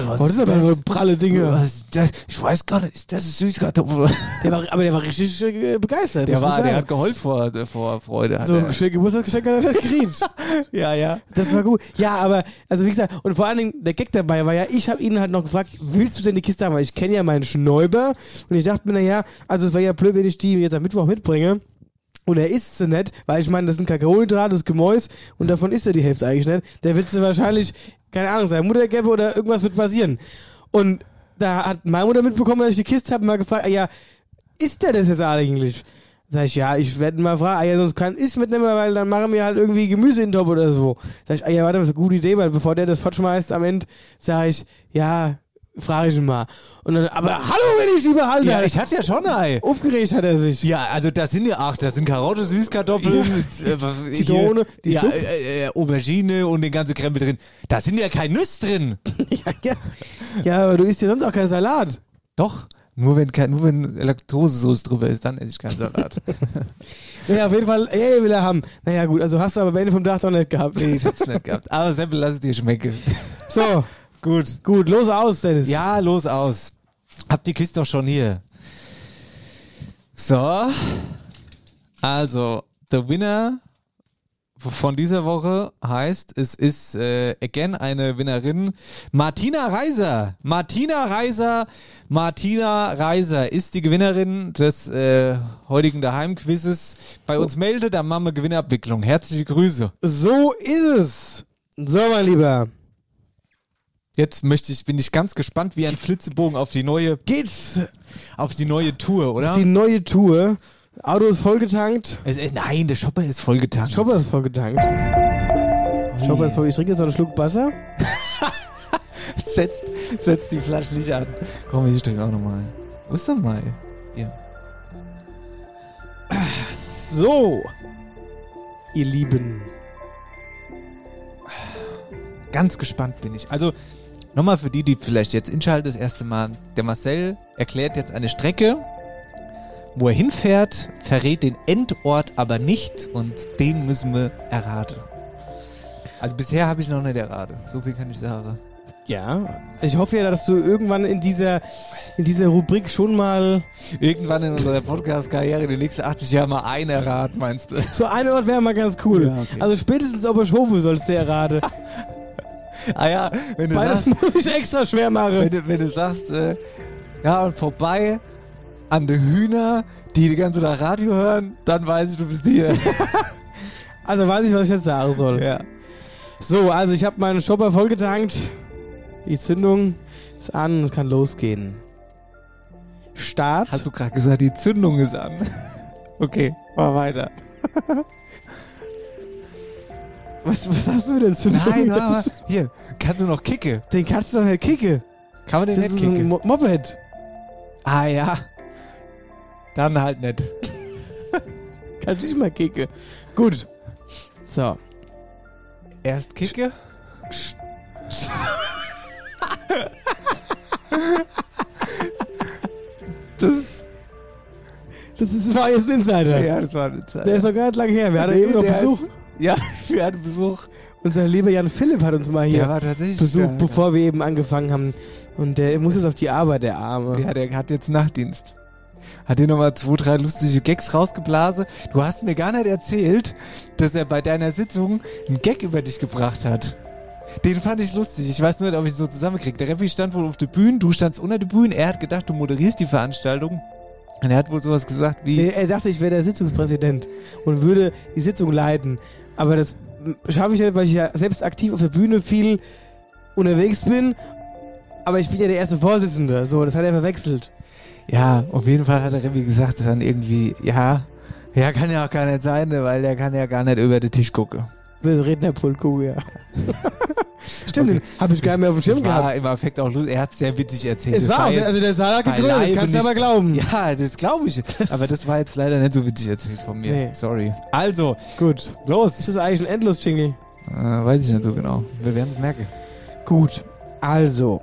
was, Oh, das sind aber so pralle Dinge. Was ist das? Ich weiß gar nicht, ist das Süßkartoffel? Der war, aber der war richtig äh, begeistert. Der das war, der hat geheult vor, vor Freude. So ein schönes Geburtstagsgeschenk hat er gegrinst. Ja, ja. Das war gut. Ja, aber, also wie gesagt, und vor allen Dingen, der Gag dabei war ja, ich habe ihn halt noch gefragt, willst du denn die Kiste haben? Weil ich kenne ja meinen Schnäuber und ich dachte mir, naja, also es wäre ja blöd, wenn ich die jetzt am Mittwoch mitbringe. Und er isst sie nicht, weil ich meine, das sind Kakaohydrate, das ist Gemäus und davon isst er die Hälfte eigentlich nicht. Der wird sie wahrscheinlich, keine Ahnung, seine Mutter gäbe oder irgendwas wird passieren. Und da hat meine Mutter mitbekommen, dass ich die Kiste habe, mal gefragt, ah ja, isst der das jetzt eigentlich? Sag ich, ja, ich werde mal fragen, ah ja, sonst kann ich mitnehmen, weil dann machen wir halt irgendwie Gemüse in den Topf oder so. Sag ich, ah ja, warte, das ist eine gute Idee, weil bevor der das fortschmeißt am Ende, sag ich, ja, frage ich ihn mal. Und dann, aber hallo, wenn ich die behalte. Ja, ich hatte ja schon ein. Aufgeregt hat er sich. Ja, also das sind ja acht, das sind Karotte, Süßkartoffeln, äh, was- hier- Zitrone, die ja, Suppe. äh, äh, Aubergine und den ganzen Krempel drin. Da sind ja kein Nüsse drin. ja, ja. ja, aber du isst ja sonst auch keinen Salat. Doch, nur wenn, kein, nur wenn Laktosesoße drüber ist, dann esse ich keinen Salat. Ja, auf jeden Fall, ey, will er haben. Naja, gut, also hast du aber am Ende vom Tag doch nicht gehabt. nee, ich hab's nicht gehabt. Aber Seppel, lass es dir schmecken. So, Gut. gut, los aus, Dennis. Ja, los aus. Hab die Kiste doch schon hier. So. Also, der Winner von dieser Woche heißt, es ist äh, again eine Winnerin, Martina Reiser. Martina Reiser, Martina Reiser ist die Gewinnerin des äh, heutigen Daheimquizzes. Bei uns meldet, dann machen wir Gewinnabwicklung. Herzliche Grüße. So ist es. So, mein Lieber. Jetzt möchte ich, bin ich ganz gespannt wie ein Flitzebogen auf die neue, Geht's auf die neue Tour, oder? auf die neue Tour. Auto ist vollgetankt. Es, äh, nein, der Shopper ist vollgetankt. Chopper ist vollgetankt. Chopper ist voll. Ich trinke jetzt noch einen Schluck Wasser. setzt, setzt die Flasche nicht an. Komm, ich trinke auch nochmal. Wo ist denn mal? Hier. So. Ihr Lieben. Ganz gespannt bin ich. Also, nochmal für die, die vielleicht jetzt inschalten, das erste Mal. Der Marcel erklärt jetzt eine Strecke, wo er hinfährt, verrät den Endort aber nicht und den müssen wir erraten. Also bisher habe ich noch nicht erraten. So viel kann ich sagen. Ja. Ich hoffe ja, dass du irgendwann in dieser, in dieser Rubrik schon mal Irgendwann in unserer Podcast-Karriere den nächsten 80 Jahren mal einen erraten, meinst du? so ein Ort wäre mal ganz cool. Ja, okay. Also spätestens Oberschofe sollst du erraten. Ah ja, wenn du Weil das sagst, muss ich extra schwer machen. wenn du, wenn du sagst äh, ja, und vorbei an den Hühner, die die ganze Tag Radio hören, dann weiß ich, du bist hier. Also weiß ich, was ich jetzt sagen soll. ja. So, also ich habe meinen Shopper vollgetankt. Die Zündung ist an und es kann losgehen. Start. Hast du gerade gesagt, die Zündung ist an? Okay, mal weiter. was, was hast du denn zu Nein, mal. Hier, kannst du noch Kicke? Den kannst du doch nicht kicken. Kann man den Das nicht ist ein kicken? Mo Moped. Ah ja. Dann halt nicht. Kannst du nicht mal kicken. Gut. So. Erst Kicke? das, Das ist, war jetzt ein Insider. ja, das war eine Zeit. Der ist noch gar nicht lange her. Wir hatten Nee, eben noch der Besuch. Ist, ja, wir hatten Besuch. Unser lieber Jan Philipp hat uns mal hier besucht, da. bevor wir eben angefangen haben. Und der muss jetzt auf die Arbeit, der Arme. Ja, der hat jetzt Nachtdienst. Hat dir nochmal zwei, drei lustige Gags rausgeblasen. Du hast mir gar nicht erzählt, dass er bei deiner Sitzung einen Gag über dich gebracht hat. Den fand ich lustig. Ich weiß nur nicht, ob ich ihn so zusammenkriege. Der Reppi stand wohl auf der Bühne, du standst unter der Bühne. Er hat gedacht, du moderierst die Veranstaltung. Und er hat wohl sowas gesagt wie... Nee, er dachte, ich wäre der Sitzungspräsident und würde die Sitzung leiten. Aber das schaffe ich nicht, weil ich ja selbst aktiv auf der Bühne viel unterwegs bin. Aber ich bin ja der erste Vorsitzende. So, das hat er verwechselt. Ja, auf jeden Fall hat der Reppi gesagt, dass dann irgendwie... Ja, ja, kann ja auch gar nicht sein, weil der kann ja gar nicht über den Tisch gucken. Rednerpulko, ja. Stimmt, Okay. habe ich gar nicht mehr auf dem Schirm Das war gehabt. im Effekt auch lustig. Er hat es sehr witzig erzählt. Es Das war, jetzt- also der Saal hat gegrölt, das kannst du aber glauben. Ja, das glaube ich. Aber das war jetzt leider nicht so witzig erzählt von mir. Nee. Sorry. Also, Gut. los. Ist das eigentlich ein Endlos-Jingle? Äh, weiß ich nicht so genau. Wir werden es merken. Gut, also.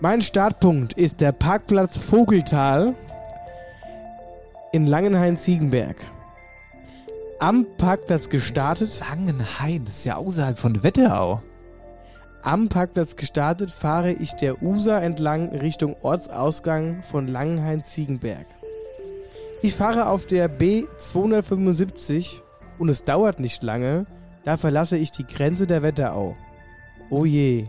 Mein Startpunkt ist der Parkplatz Vogeltal in Langenhain-Ziegenberg. Am Parkplatz gestartet, Langenhain, das ist ja außerhalb von Wetterau. am Parkplatz gestartet fahre ich der User entlang Richtung Ortsausgang von Langenhain-Ziegenberg. Ich fahre auf der B275 und es dauert nicht lange, da verlasse ich die Grenze der Wetterau. Oh je,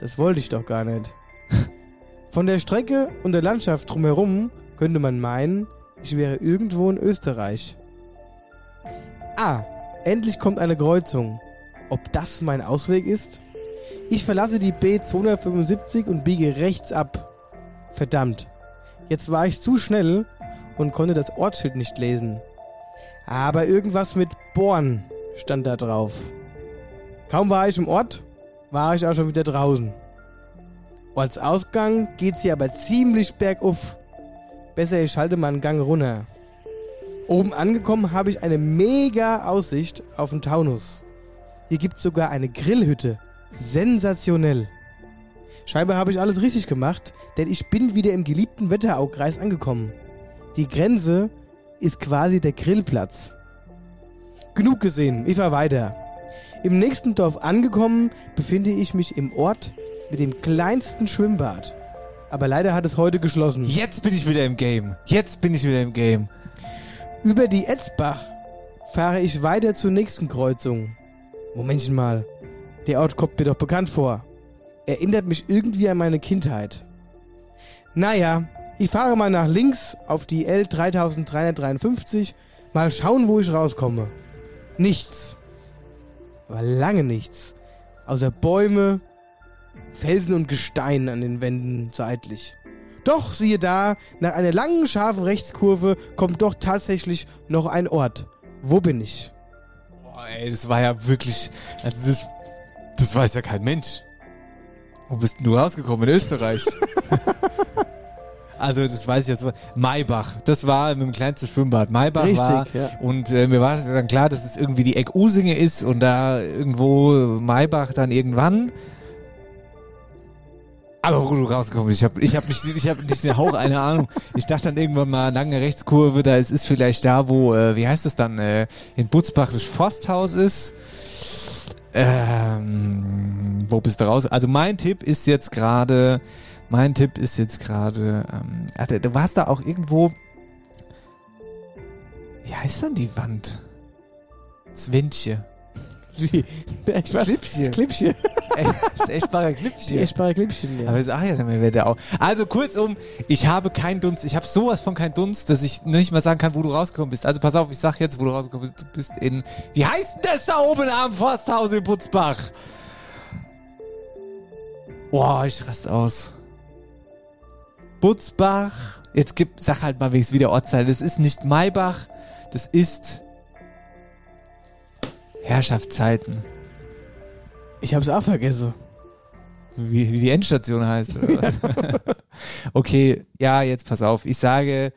das wollte ich doch gar nicht. Von der Strecke und der Landschaft drumherum könnte man meinen, ich wäre irgendwo in Österreich. Ah, endlich kommt eine Kreuzung. Ob das mein Ausweg ist? Ich verlasse die B275 und biege rechts ab. Verdammt. Jetzt war ich zu schnell und konnte das Ortsschild nicht lesen. Aber irgendwas mit Born stand da drauf. Kaum war ich im Ort, war ich auch schon wieder draußen. Ortsausgang geht's hier aber ziemlich bergauf. Besser, ich schalte mal einen Gang runter. Oben angekommen habe ich eine mega Aussicht auf den Taunus. Hier gibt's sogar eine Grillhütte. Sensationell. Scheinbar habe ich alles richtig gemacht, denn ich bin wieder im geliebten Wetteraukreis angekommen. Die Grenze ist quasi der Grillplatz. Genug gesehen, ich fahr weiter. Im nächsten Dorf angekommen, befinde ich mich im Ort mit dem kleinsten Schwimmbad. Aber leider hat es heute geschlossen. Jetzt bin ich wieder im Game. Jetzt bin ich wieder im Game. Über die Etzbach fahre ich weiter zur nächsten Kreuzung. Momentchen mal, der Ort kommt mir doch bekannt vor. Erinnert mich irgendwie an meine Kindheit. Naja, ich fahre mal nach links auf die L3353, mal schauen, wo ich rauskomme. Nichts. Aber lange nichts. Außer Bäume, Felsen und Gestein an den Wänden seitlich. Doch, siehe da, nach einer langen, scharfen Rechtskurve kommt doch tatsächlich noch ein Ort. Wo bin ich? Boah, ey, das war ja wirklich. Also das, das weiß ja kein Mensch. Wo bist denn du rausgekommen? In Österreich. Also das weiß ich jetzt. Maybach, das war mit dem kleinsten Schwimmbad. Maybach Richtig, war ja. und äh, mir war dann klar, dass es irgendwie die Eck-Usinge ist und da irgendwo Maybach dann irgendwann. Aber wo du rausgekommen bist, ich habe ich hab nicht, ich hab nicht den Hauch eine Ahnung. Ich dachte dann irgendwann mal, lange Rechtskurve, da es ist vielleicht da, wo, äh, wie heißt es dann, äh, in Butzbach das Forsthaus ist. Ähm, wo bist du raus? Also mein Tipp ist jetzt gerade, mein Tipp ist jetzt gerade, ähm, ach, du warst da auch irgendwo, wie heißt dann die Wand? Das Windchen. Wie? Ich weiß, Klippchen. Ey, das echtbare Klippchen. Die echtbare Klippchen, ja. Aber sag ja dann mir der auch. Also kurzum, ich habe keinen Dunst. Ich habe sowas von keinen Dunst, dass ich nicht mal sagen kann, wo du rausgekommen bist. Also pass auf, ich sag jetzt, wo du rausgekommen bist. Du bist in, wie heißt denn das da oben am Forsthaus in Putzbach? Boah, ich rast aus. Butzbach. Jetzt gib, sag halt mal wenigstens wieder Ortsteil. Das ist nicht Maybach. Das ist Herrschaftszeiten. Ich hab's auch vergessen. Wie, wie die Endstation heißt, oder was? okay, ja, jetzt pass auf. Ich sage,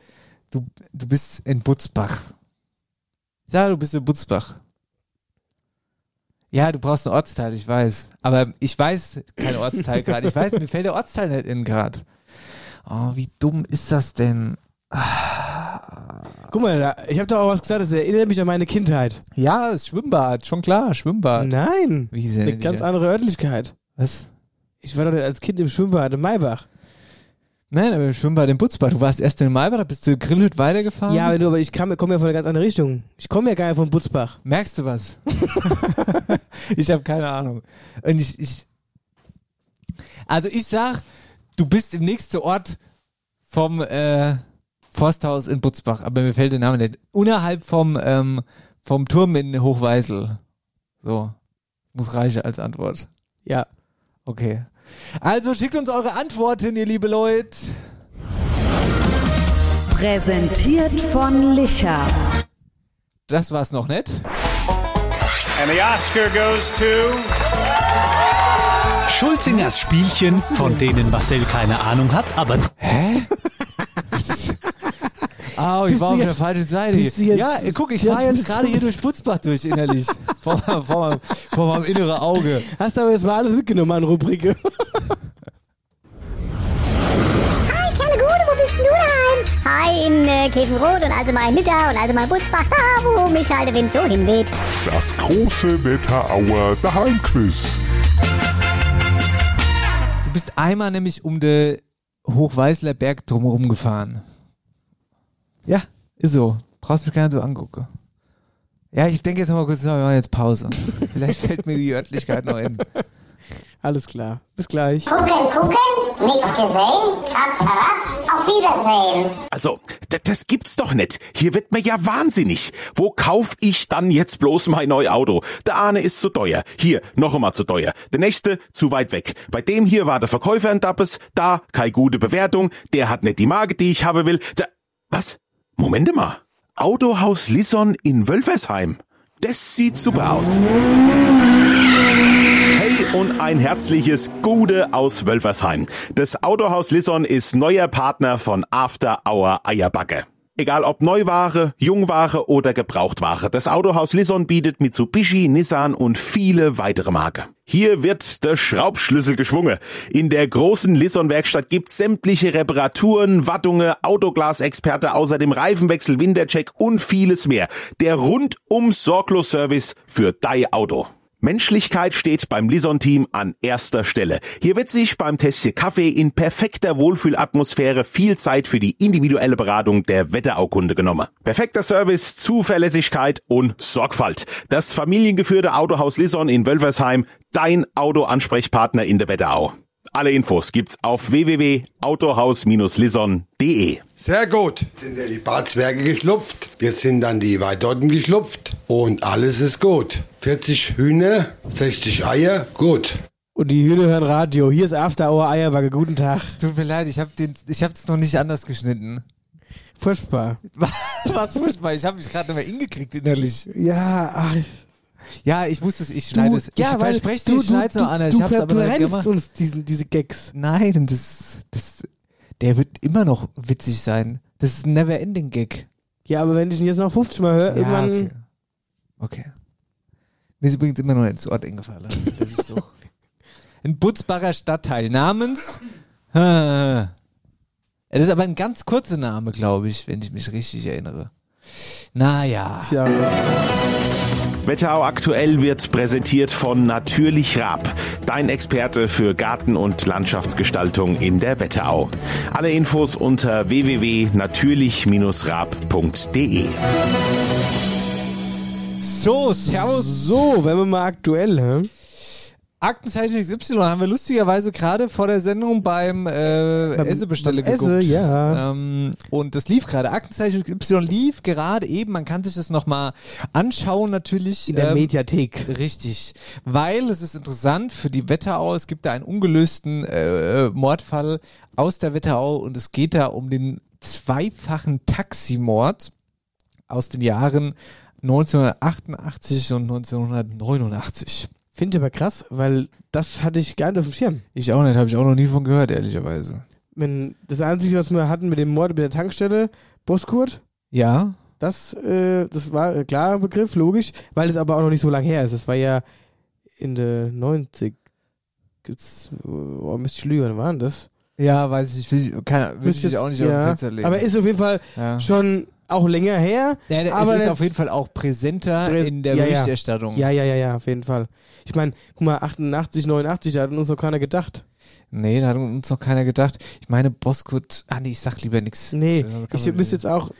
du, du bist in Butzbach. Ja, du bist in Butzbach. Ja, du brauchst einen Ortsteil, ich weiß. Aber ich weiß keinen Ortsteil gerade. Ich weiß, mir fällt der Ortsteil nicht in gerade. Oh, wie dumm ist das denn? Guck mal, ich hab doch auch was gesagt, das erinnert mich an meine Kindheit. Ja, das Schwimmbad, schon klar, Schwimmbad. Nein. Wie ist Eine ganz andere Örtlichkeit. Was? Ich war doch als Kind im Schwimmbad in Maybach. Nein, aber im Schwimmbad in Butzbach. Du warst erst in Maybach, da bist du Grillhüt weitergefahren. Ja, aber nur, aber ich komme ja von einer ganz anderen Richtung. Ich komme ja gar nicht von Butzbach. Merkst du was? ich habe keine Ahnung. Und ich, ich, also ich sag, du bist im nächsten Ort vom äh, Forsthaus in Butzbach, aber mir fällt der Name nicht. Unterhalb vom, ähm, vom Turm in Hochweisel. So. Muss reichen als Antwort. Ja. Okay. Also schickt uns eure Antworten, ihr liebe Leute. Präsentiert von Licher. Das war's noch nicht. And the Oscar goes to. Schulzingers Spielchen, von denen Marcel keine Ahnung hat, aber Hä? Ah, ich war du auf der falschen Seite. du ja, äh, guck, ich fahre jetzt gerade du- hier durch Butzbach durch innerlich. vor, meinem- vor, meinem, vor meinem inneren Auge. Hast aber jetzt mal alles mitgenommen an Rubrike. Hi, Kerle Gude, wo bist denn du daheim? Hi, in äh, Käfenrot und also mal in Nidda und also mal in Butzbach, da wo mich halt der Wind so hinweht. Das große Wetterauer Daheimquiz. Du bist einmal nämlich um den Hochweißler Berg drumherum gefahren. Ja, ist so. Brauchst mich gar nicht so angucken. Ja, ich denke jetzt noch mal kurz, wir machen jetzt Pause. Vielleicht fällt mir die Örtlichkeit noch in. Alles klar. Bis gleich. Gucken, gucken, nichts gesehen, zap, zap, auf Wiedersehen. Also, das gibt's doch nicht. Hier wird mir ja wahnsinnig. Wo kauf ich dann jetzt bloß mein neues Auto? Der eine ist zu teuer. Hier, noch einmal zu teuer. Der nächste zu weit weg. Bei dem hier war der Verkäufer ein Dappes. Da, keine gute Bewertung. Der hat nicht die Marke, die ich haben will. Da, was? Moment mal. Autohaus Lisson in Wölfersheim. Das sieht super aus. Hey und ein herzliches Gude aus Wölfersheim. Das Autohaus Lisson ist neuer Partner von After Hour Eierbacke. Egal ob Neuware, Jungware oder Gebrauchtware, das Autohaus Lisson bietet Mitsubishi, Nissan und viele weitere Marken. Hier wird der Schraubschlüssel geschwungen. In der großen Lisson-Werkstatt gibt's sämtliche Reparaturen, Wattungen, Autoglasexperte, außerdem Reifenwechsel, Wintercheck und vieles mehr. Der rundum sorglos Service für dein Auto. Menschlichkeit steht beim Lison-Team an erster Stelle. Hier wird sich beim Tässchen Kaffee in perfekter Wohlfühlatmosphäre viel Zeit für die individuelle Beratung der Wetteraukunde genommen. Perfekter Service, Zuverlässigkeit und Sorgfalt. Das familiengeführte Autohaus Lison in Wölfersheim, dein Autoansprechpartner in der Wetterau. Alle Infos gibt's auf www.autohaus-lison.de. Sehr gut. Sind ja die Barzwerge geschlupft. Jetzt sind dann die Weidotten geschlupft. Und alles ist gut. 40 Hühner, 60 Eier, gut. Und die Hühner hören Radio. Hier ist After Hour Eierwacke. Guten Tag. Tut mir leid, ich habe ich hab's noch nicht anders geschnitten. Furchtbar. Was furchtbar, ich habe mich gerade nicht mehr hingekriegt innerlich. Ja, ach. Ja, ich muss es, ich schneide es. ja, ich weil verspreche du, dir, ich schneide es noch an. du Ich hab's aber nicht gemacht. uns diesen, diese Gags. Nein, das, das, der wird immer noch witzig sein. Das ist ein Never-Ending-Gag. Ja, aber wenn ich ihn jetzt noch 50 Mal höre, Ja, irgendwann. okay. Okay. Mir ist übrigens immer noch ins Ort eingefallen. Das ist so. Ein Butzbacher Stadtteil namens. Das ist aber ein ganz kurzer Name, glaube ich, wenn ich mich richtig erinnere. Naja. Ja, Wetterau aktuell wird präsentiert von Natürlich Raab, dein Experte für Garten- und Landschaftsgestaltung in der Wetterau. Alle Infos unter www.natürlich-raab.de. So, servus. So, wenn wir mal aktuell, hä? Aktenzeichen XY haben wir lustigerweise gerade vor der Sendung beim, äh, Beim- Essebestelle beim geguckt. Esse, ja. Ähm, und das lief gerade. Aktenzeichen XY lief gerade eben. Man kann sich das nochmal anschauen natürlich. In der ähm, Mediathek. Richtig. Weil es ist interessant für die Wetterau. Es gibt da einen ungelösten äh, Mordfall aus der Wetterau und es geht da um den zweifachen Taximord aus den Jahren 1988 und 1989. Finde ich aber krass, weil das hatte ich gar nicht auf dem Schirm. Ich auch nicht, habe ich auch noch nie von gehört, ehrlicherweise. Wenn das Einzige, was wir hatten mit dem Mord bei der Tankstelle, Boskurt, Ja, das, äh, das war ein klarer Begriff, logisch, weil es aber auch noch nicht so lange her ist. Das war ja in der 90. Jetzt, oh, müsste ich lügen, wann war denn das? ja, weiß ich, will ich, kann, will Müsste ich auch nicht auf ja. den Fenster legen. Aber ist auf jeden Fall ja. schon auch länger her. Ja, aber es ist auf jeden Fall auch präsenter Prä- in der ja. Berichterstattung. Ja, ja, ja, ja, auf jeden Fall. Ich meine, guck mal, 88, 89, da hat uns noch keiner gedacht. Nee, da hat uns noch keiner gedacht. Ich meine, Boskut, ah nee, ich sag lieber nichts. Nee, kann ich müsste jetzt auch,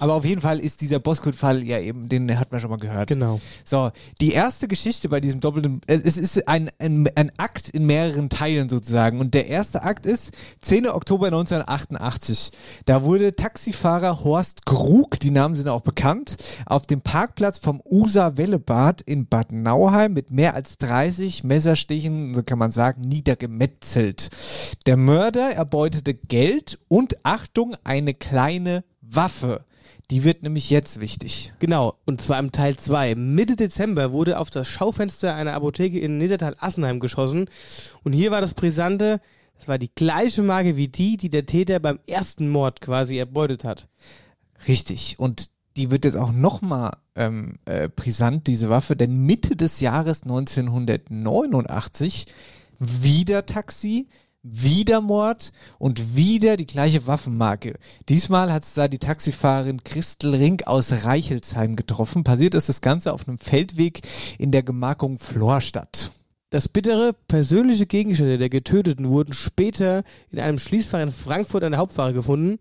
Aber auf jeden Fall ist dieser Boskut-Fall ja eben, den hat man schon mal gehört. genau. So, die erste Geschichte bei diesem doppelten, es es ist ein, ein, ein Akt in mehreren Teilen sozusagen. Und der erste Akt ist 10. Oktober 1988. Da wurde Taxifahrer Horst Krug, die Namen sind auch bekannt, auf dem Parkplatz vom Usa Wellebad in Bad Nauheim mit mehr als 30 Messerstichen, so kann man sagen, niedergemetzelt. Der Mörder erbeutete Geld und Achtung, eine kleine Waffe. Die wird nämlich jetzt wichtig. Genau, und zwar im Teil 2. Mitte Dezember wurde auf das Schaufenster einer Apotheke in Niedertal-Assenheim geschossen. Und hier war das Brisante, das war die gleiche Marke wie die, die der Täter beim ersten Mord quasi erbeutet hat. Richtig. Und die wird jetzt auch nochmal ähm, äh, brisant, diese Waffe, denn Mitte des Jahres 1989 wieder Taxi, wieder Mord und wieder die gleiche Waffenmarke. Diesmal hat es da die Taxifahrerin Christel Rink aus Reichelsheim getroffen. Passiert ist das Ganze auf einem Feldweg in der Gemarkung Florstadt. Das bittere, persönliche Gegenstände der Getöteten wurden später in einem Schließfach in Frankfurt an der Hauptware gefunden.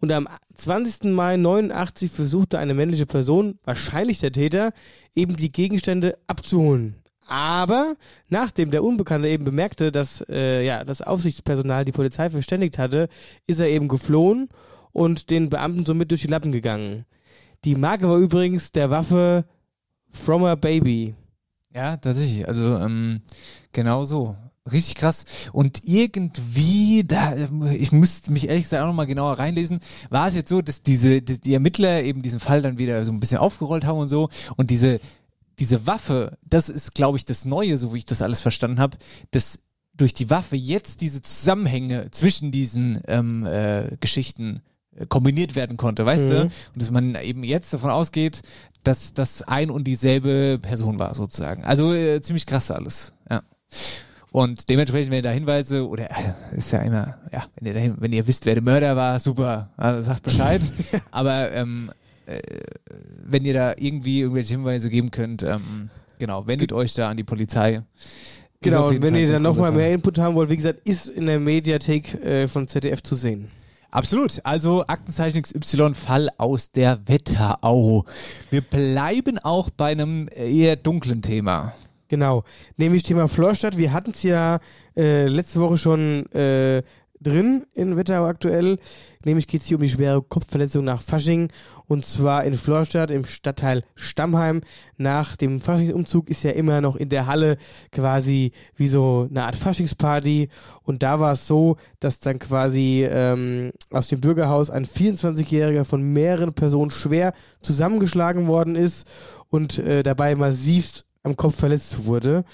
Und am 20. Mai 89 versuchte eine männliche Person, wahrscheinlich der Täter, eben die Gegenstände abzuholen. Aber nachdem der Unbekannte eben bemerkte, dass äh, ja, das Aufsichtspersonal die Polizei verständigt hatte, ist er eben geflohen und den Beamten somit durch die Lappen gegangen. Die Marke war übrigens der Waffe From a Baby. Ja, tatsächlich. Also ähm, genau so. Richtig krass. Und irgendwie, da, ich müsste mich ehrlich gesagt auch nochmal genauer reinlesen, war es jetzt so, dass diese, die, die Ermittler eben diesen Fall dann wieder so ein bisschen aufgerollt haben und so. Und diese, diese Waffe, das ist, glaube ich, das Neue, so wie ich das alles verstanden habe, dass durch die Waffe jetzt diese Zusammenhänge zwischen diesen ähm, äh, Geschichten äh, kombiniert werden konnte, weißt Mhm. du? Und dass man eben jetzt davon ausgeht, dass das ein und dieselbe Person war, sozusagen. Also äh, ziemlich krass alles, ja. Und dementsprechend, wenn ihr da Hinweise, oder äh, ist ja immer, ja, wenn ihr, dahin, wenn ihr wisst, wer der Mörder war, super, also sagt Bescheid. Aber ähm, äh, wenn ihr da irgendwie irgendwelche Hinweise geben könnt, ähm, genau, wendet euch da an die Polizei. Genau, und wenn Fall ihr dann nochmal mehr Input haben wollt, wie gesagt, ist in der Mediathek äh, von ZDF zu sehen. Absolut. Also Aktenzeichen XY Fall aus der Wetterau. Wir bleiben auch bei einem eher dunklen Thema. Genau, nämlich Thema Florstadt. Wir hatten es ja äh, letzte Woche schon äh, drin in Wetterau aktuell. Nämlich geht es hier um die schwere Kopfverletzung nach Fasching. Und zwar in Florstadt im Stadtteil Stammheim. Nach dem Faschingsumzug ist ja immer noch in der Halle quasi wie so eine Art Faschingsparty. Und da war es so, dass dann quasi ähm, aus dem Bürgerhaus ein 24-Jähriger von mehreren Personen schwer zusammengeschlagen worden ist und äh, dabei massivst am Kopf verletzt wurde.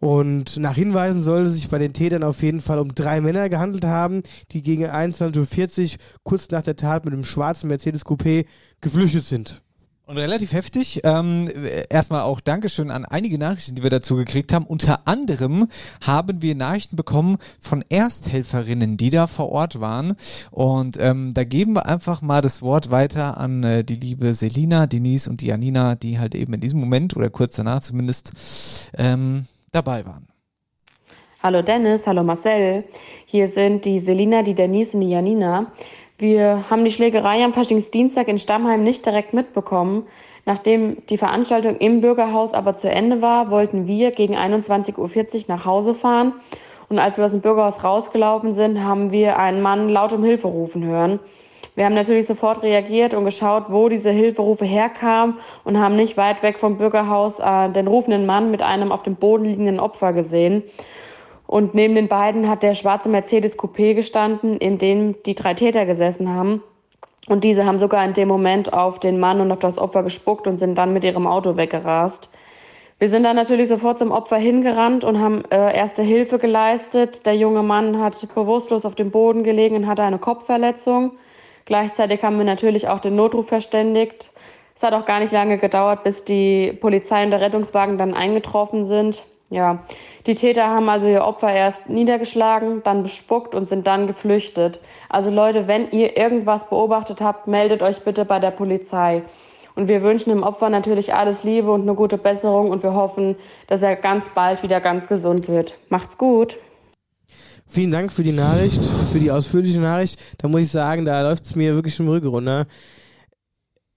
Und nach Hinweisen soll es sich bei den Tätern auf jeden Fall um drei Männer gehandelt haben, die gegen 21.40 Uhr kurz nach der Tat mit einem schwarzen Mercedes Coupé geflüchtet sind. Und relativ heftig. Ähm, erstmal auch Dankeschön an einige Nachrichten, die wir dazu gekriegt haben. Unter anderem haben wir Nachrichten bekommen von Ersthelferinnen, die da vor Ort waren. Und ähm, da geben wir einfach mal das Wort weiter an äh, die liebe Selina, Denise und die Janina, die halt eben in diesem Moment oder kurz danach zumindest ähm, dabei waren. Hallo Dennis, hallo Marcel. Hier sind die Selina, die Denise und die Janina. Wir haben die Schlägerei am Faschingsdienstag in Stammheim nicht direkt mitbekommen. Nachdem die Veranstaltung im Bürgerhaus aber zu Ende war, wollten wir gegen 21.40 Uhr nach Hause fahren. Und als wir aus dem Bürgerhaus rausgelaufen sind, haben wir einen Mann laut um Hilfe rufen hören. Wir haben natürlich sofort reagiert und geschaut, wo diese Hilferufe herkamen und haben nicht weit weg vom Bürgerhaus äh, den rufenden Mann mit einem auf dem Boden liegenden Opfer gesehen. Und neben den beiden hat der schwarze Mercedes Coupé gestanden, in dem die drei Täter gesessen haben. Und diese haben sogar in dem Moment auf den Mann und auf das Opfer gespuckt und sind dann mit ihrem Auto weggerast. Wir sind dann natürlich sofort zum Opfer hingerannt und haben äh, erste Hilfe geleistet. Der junge Mann hat bewusstlos auf dem Boden gelegen und hatte eine Kopfverletzung. Gleichzeitig haben wir natürlich auch den Notruf verständigt. Es hat auch gar nicht lange gedauert, bis die Polizei und der Rettungswagen dann eingetroffen sind. Ja, die Täter haben also ihr Opfer erst niedergeschlagen, dann bespuckt und sind dann geflüchtet. Also Leute, wenn ihr irgendwas beobachtet habt, meldet euch bitte bei der Polizei. Und wir wünschen dem Opfer natürlich alles Liebe und eine gute Besserung und wir hoffen, dass er ganz bald wieder ganz gesund wird. Macht's gut. Vielen Dank für die Nachricht, für die ausführliche Nachricht. Da muss ich sagen, da läuft es mir wirklich im Rücken runter.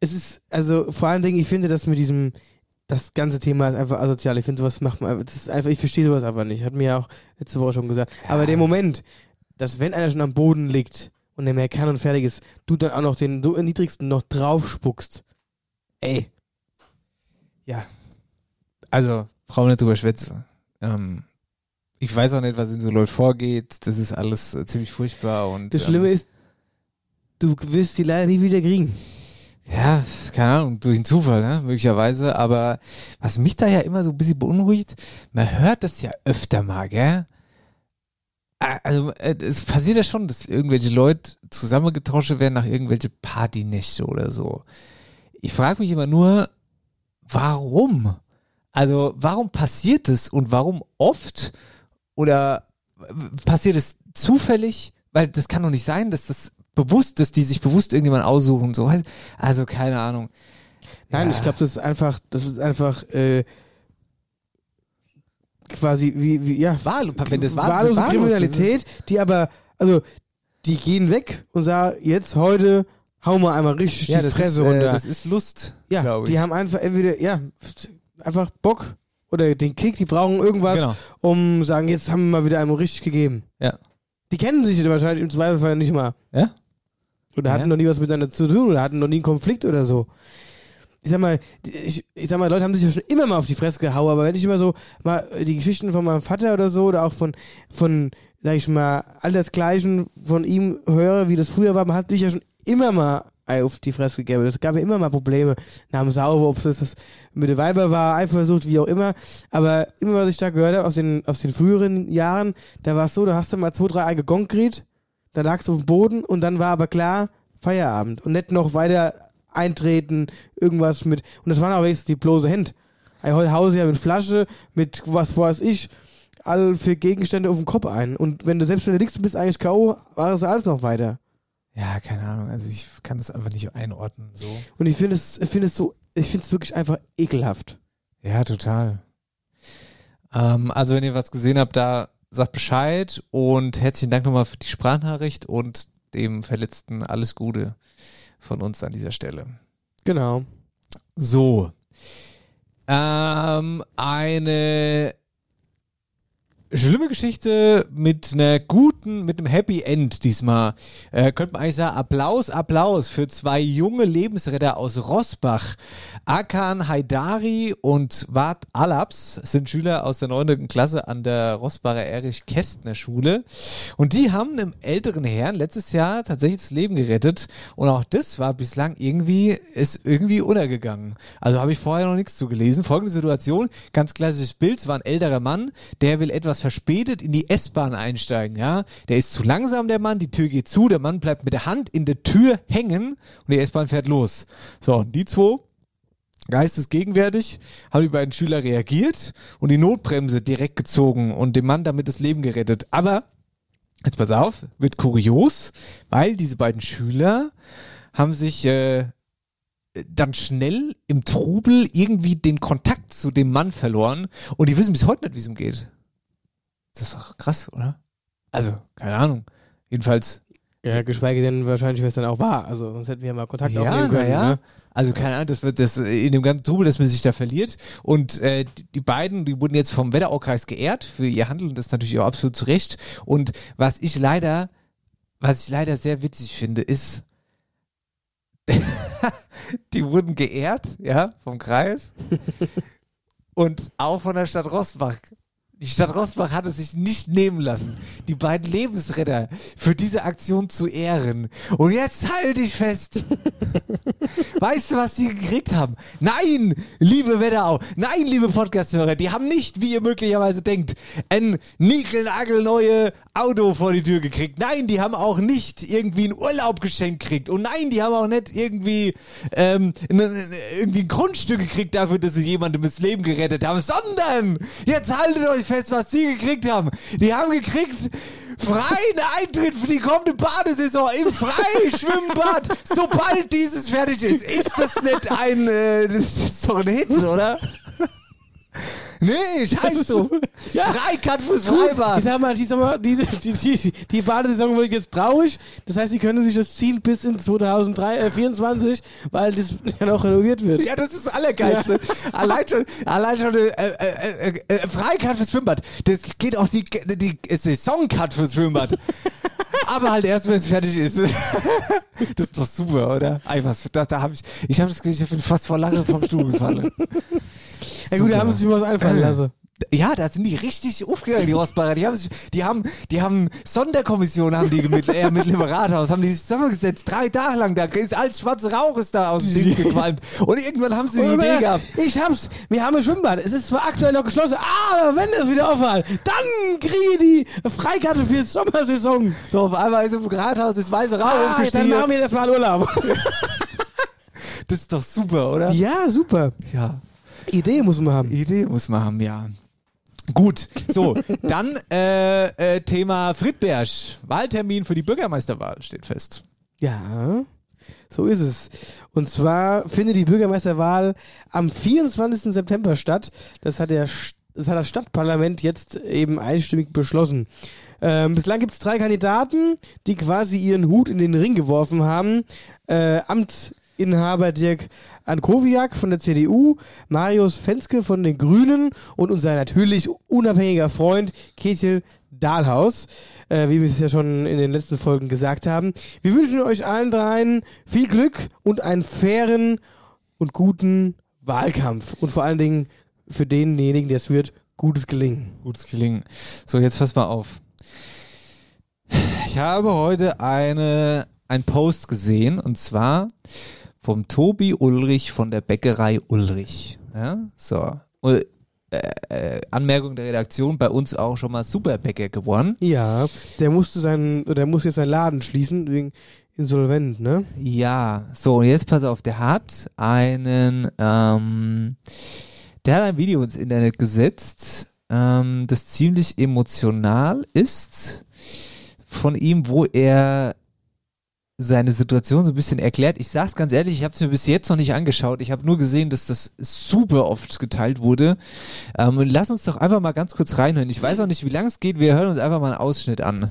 Es ist, also vor allen Dingen, ich finde das mit diesem, das ganze Thema ist einfach asozial. Ich finde, sowas macht man, das ist einfach, ich verstehe sowas einfach nicht. Hat mir ja auch letzte Woche schon gesagt. Aber der Moment, dass wenn einer schon am Boden liegt und der mehr kann und fertig ist, du dann auch noch den so niedrigsten noch drauf spuckst. Ey. Ja. Also, brauchen wir nicht drüber schwätzen. Ähm, ich weiß auch nicht, was in so Leuten vorgeht. Das ist alles äh, ziemlich furchtbar und. Das Schlimme ähm, ist, du wirst die leider nie wieder kriegen. Ja, keine Ahnung, durch einen Zufall, ne? möglicherweise. Aber was mich da ja immer so ein bisschen beunruhigt, man hört das ja öfter mal, gell? Also äh, es passiert ja schon, dass irgendwelche Leute zusammengetauscht werden nach irgendwelche Partynächte oder so. Ich frage mich immer nur, warum? Also warum passiert es und warum oft? Oder passiert es zufällig? Weil das kann doch nicht sein, dass das bewusst, dass die sich bewusst irgendjemand aussuchen. So. Also keine Ahnung. Nein, Ja. ich glaube, das ist einfach, das ist einfach äh, quasi wie, wie ja, Wahl, wenn das wahl- wahllose wahllos, Kriminalität, die aber, also die gehen weg und sagen, jetzt heute hauen wir einmal richtig Ja, die Fresse ist, äh, runter. das ist Lust, ja, die haben einfach entweder, ja, einfach Bock oder den Kick, die brauchen irgendwas, Genau. um sagen, jetzt haben wir mal wieder einmal richtig gegeben. Ja. Die kennen sich wahrscheinlich im Zweifelsfall nicht mal. Ja? Oder hatten Ja. noch nie was miteinander zu tun oder hatten noch nie einen Konflikt oder so. Ich sag mal, ich, ich sag mal, Leute haben sich ja schon immer mal auf die Fresse gehauen, aber wenn ich immer so mal die Geschichten von meinem Vater oder so oder auch von, von, sag ich mal, Altersgleichen von ihm höre, wie das früher war, man hat sich ja schon immer mal auf die Fresse gegeben. Es gab ja immer mal Probleme dem Sauber, ob es das mit der Weiber war, Eifersucht, wie auch immer. Aber immer, was ich da gehört habe aus den, aus den früheren Jahren, da war es so, da hast du mal zwei, drei eingegongt gekriegt, da lagst du auf dem Boden und dann war aber klar, Feierabend. Und nicht noch weiter eintreten, irgendwas mit. Und das waren aber jetzt die bloße Hände. Ey, Heute hause ja mit Flasche, mit was weiß ich, all für Gegenstände auf den Kopf ein. Und wenn du selbst wenn du liegst, bist eigentlich K.O., war es alles noch weiter. Ja, keine Ahnung. Also ich kann das einfach nicht einordnen. So. Und ich finde es, ich finde es so, ich finde es wirklich einfach ekelhaft. Ja, total. Ähm, also wenn ihr was gesehen habt, da sagt Bescheid und herzlichen Dank nochmal für die Sprachnachricht und dem Verletzten alles Gute von uns an dieser Stelle. Genau. So. Ähm, eine schlimme Geschichte mit einer guten, mit einem Happy End diesmal. Äh, könnte man eigentlich sagen, Applaus, Applaus für zwei junge Lebensretter aus Rossbach. Akan Haidari und Wart Alaps sind Schüler aus der 9. Klasse an der Rossbacher Erich-Kästner Schule. Und die haben einem älteren Herrn letztes Jahr tatsächlich das Leben gerettet. Und auch das war bislang irgendwie, ist irgendwie untergegangen. Also habe ich vorher noch nichts zu gelesen. Folgende Situation, ganz klassisches Bild, es war ein älterer Mann, der will etwas verspätet in die S-Bahn einsteigen, ja. Der ist zu langsam, der Mann, die Tür geht zu, der Mann bleibt mit der Hand in der Tür hängen und die S-Bahn fährt los. So, und die zwei geistesgegenwärtig, haben die beiden Schüler reagiert und die Notbremse direkt gezogen und dem Mann damit das Leben gerettet. Aber, jetzt pass auf, wird kurios, weil diese beiden Schüler haben sich äh, dann schnell im Trubel irgendwie den Kontakt zu dem Mann verloren und die wissen bis heute nicht, wie es ihm geht. Das ist doch krass, oder? Also, keine Ahnung. Jedenfalls. Ja, geschweige denn wahrscheinlich, wer es dann auch war. Also sonst hätten wir ja mal Kontakt Ja, aufnehmen können. naja. Ne? Also keine Ahnung, das wird das in dem ganzen Trubel, dass man sich da verliert. Und äh, die- die beiden, die wurden jetzt vom Wetteraukreis geehrt für ihr Handeln, das ist natürlich auch absolut zu Recht. Und was ich leider, was ich leider sehr witzig finde, ist, die wurden geehrt, ja, vom Kreis und auch von der Stadt Rossbach. Die Stadt Rossbach hat es sich nicht nehmen lassen, die beiden Lebensretter für diese Aktion zu ehren. Und jetzt halte ich fest. Weißt du, was die gekriegt haben? Nein, liebe Wetterau, nein, liebe Podcast-Hörer, die haben nicht, wie ihr möglicherweise denkt, ein niegelnagelneue Auto vor die Tür gekriegt. Nein, die haben auch nicht irgendwie einen Urlaub geschenkt gekriegt. Und nein, die haben auch nicht irgendwie, ähm, irgendwie ein Grundstück gekriegt dafür, dass sie jemandem das Leben gerettet haben, sondern, jetzt haltet euch fest, was die gekriegt haben. Die haben gekriegt, freien Eintritt für die kommende Badesaison im Freischwimmbad, sobald dieses fertig ist. Ist das nicht ein, äh, das ist doch ein Hit, oder? Nee, scheiß du. Freikat fürs Freibad. Ich sag mal, die, Sommer, diese, die, die, die Badesaison wird jetzt traurig. Das heißt, sie können sich das ziehen bis in 2024, weil das ja noch renoviert wird. Ja, das ist das Allergeilste. Allein schon, allein schon äh, äh, äh, äh, Freikat fürs Schwimmbad. Das geht auch die, die Saisoncut fürs Schwimmbad. Aber halt erst, wenn es fertig ist. das ist doch super, oder? Ey, was, da, da hab ich, ich habe das gesehen, ich bin fast vor Lachen vom Stuhl gefallen. Ja gut, da haben sie sich was einfallen lassen. Ja, da sind die richtig aufgegangen, die Rossbacher. Die haben, sich, die haben, die haben Sonderkommission haben die mit, äh, mit dem Rathaus, haben die sich zusammengesetzt, drei Tage lang. Da ist alles schwarze Rauch ist da aus dem Ding gequalmt. Und irgendwann haben sie die Idee gehabt. Ich hab's. Wir haben ein Schwimmbad. Es ist zwar aktuell noch geschlossen, aber wenn es wieder offen hat, dann kriege ich die Freikarte für die Sommersaison. So, auf einmal ist im Rathaus das weiße Rauch Ah, dann aufgestiegen. machen wir erstmal Urlaub. Das ist doch super, oder? ja, super. Ja. Idee muss man haben. Idee muss man haben, ja. Gut, so, dann äh, äh, Thema Friedberg. Wahltermin für die Bürgermeisterwahl steht fest. Ja, so ist es. Und zwar findet die Bürgermeisterwahl am 24. September statt. Das hat, der, das hat das Stadtparlament jetzt eben einstimmig beschlossen. Ähm, bislang gibt es drei Kandidaten, die quasi ihren Hut in den Ring geworfen haben. Äh, Amtsinhaber Dirk Ankowiak von der CDU, Marius Fenske von den Grünen und unser natürlich unabhängiger Freund Ketiel Dahlhaus, äh, wie wir es ja schon in den letzten Folgen gesagt haben. Wir wünschen euch allen dreien viel Glück und einen fairen und guten Wahlkampf. Und vor allen Dingen für denjenigen, der es wird, gutes Gelingen. Gutes Gelingen. So, jetzt pass mal auf. Ich habe heute eine, ein Post gesehen und zwar vom Tobi Ulrich von der Bäckerei Ulrich. Ja, so. Äh, äh, Anmerkung der Redaktion, bei uns auch schon mal Superbäcker geworden. Ja, der musste seinen, der muss jetzt seinen Laden schließen wegen insolvent, ne? Ja, so, und jetzt pass auf, der hat einen, ähm, der hat ein Video ins Internet gesetzt, ähm, das ziemlich emotional ist von ihm, wo er seine Situation so ein bisschen erklärt. Ich sag's ganz ehrlich, ich habe es mir bis jetzt noch nicht angeschaut. Ich habe nur gesehen, dass das super oft geteilt wurde. Ähm, lass uns doch einfach mal ganz kurz reinhören. Ich weiß auch nicht, wie lange es geht. Wir hören uns einfach mal einen Ausschnitt an.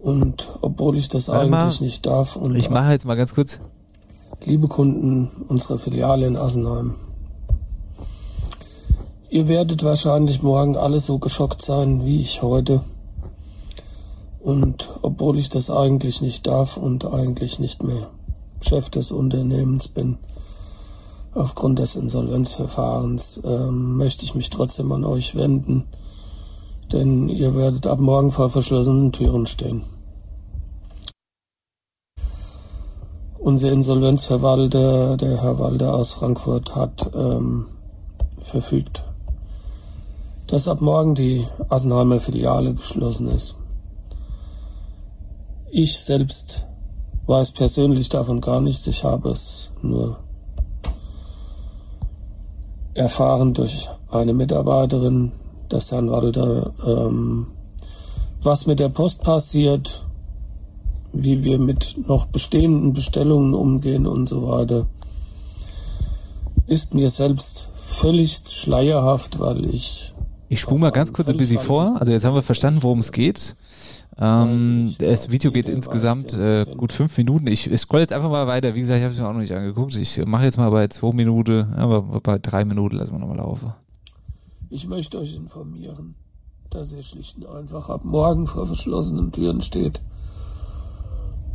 Und obwohl ich das Warte eigentlich mal. nicht darf und Ich mache jetzt mal ganz kurz. liebe Kunden unserer Filiale in Assenheim. Ihr werdet wahrscheinlich morgen alle so geschockt sein wie ich heute. Und obwohl ich das eigentlich nicht darf und eigentlich nicht mehr Chef des Unternehmens bin, aufgrund des Insolvenzverfahrens, ähm, möchte ich mich trotzdem an euch wenden, denn ihr werdet ab morgen vor verschlossenen Türen stehen. Unser Insolvenzverwalter, der Herr Walder aus Frankfurt, hat ähm, verfügt, dass ab morgen die Assenheimer Filiale geschlossen ist. Ich selbst weiß persönlich davon gar nichts. Ich habe es nur erfahren durch eine Mitarbeiterin des Herrn Walder, ähm, was mit der Post passiert, wie wir mit noch bestehenden Bestellungen umgehen und so weiter, ist mir selbst völlig schleierhaft, weil ich. Ich spule mal ganz kurz ein bisschen vor. Also jetzt haben wir verstanden, worum es geht. Ähm, das Video geht insgesamt äh, gut fünf Minuten. Ich, ich scroll jetzt einfach mal weiter. Wie gesagt, ich habe es mir auch noch nicht angeguckt. Ich mache jetzt mal bei zwei Minuten, aber bei drei Minuten lassen wir nochmal laufen. Ich möchte euch informieren, dass ihr schlicht und einfach ab morgen vor verschlossenen Türen steht.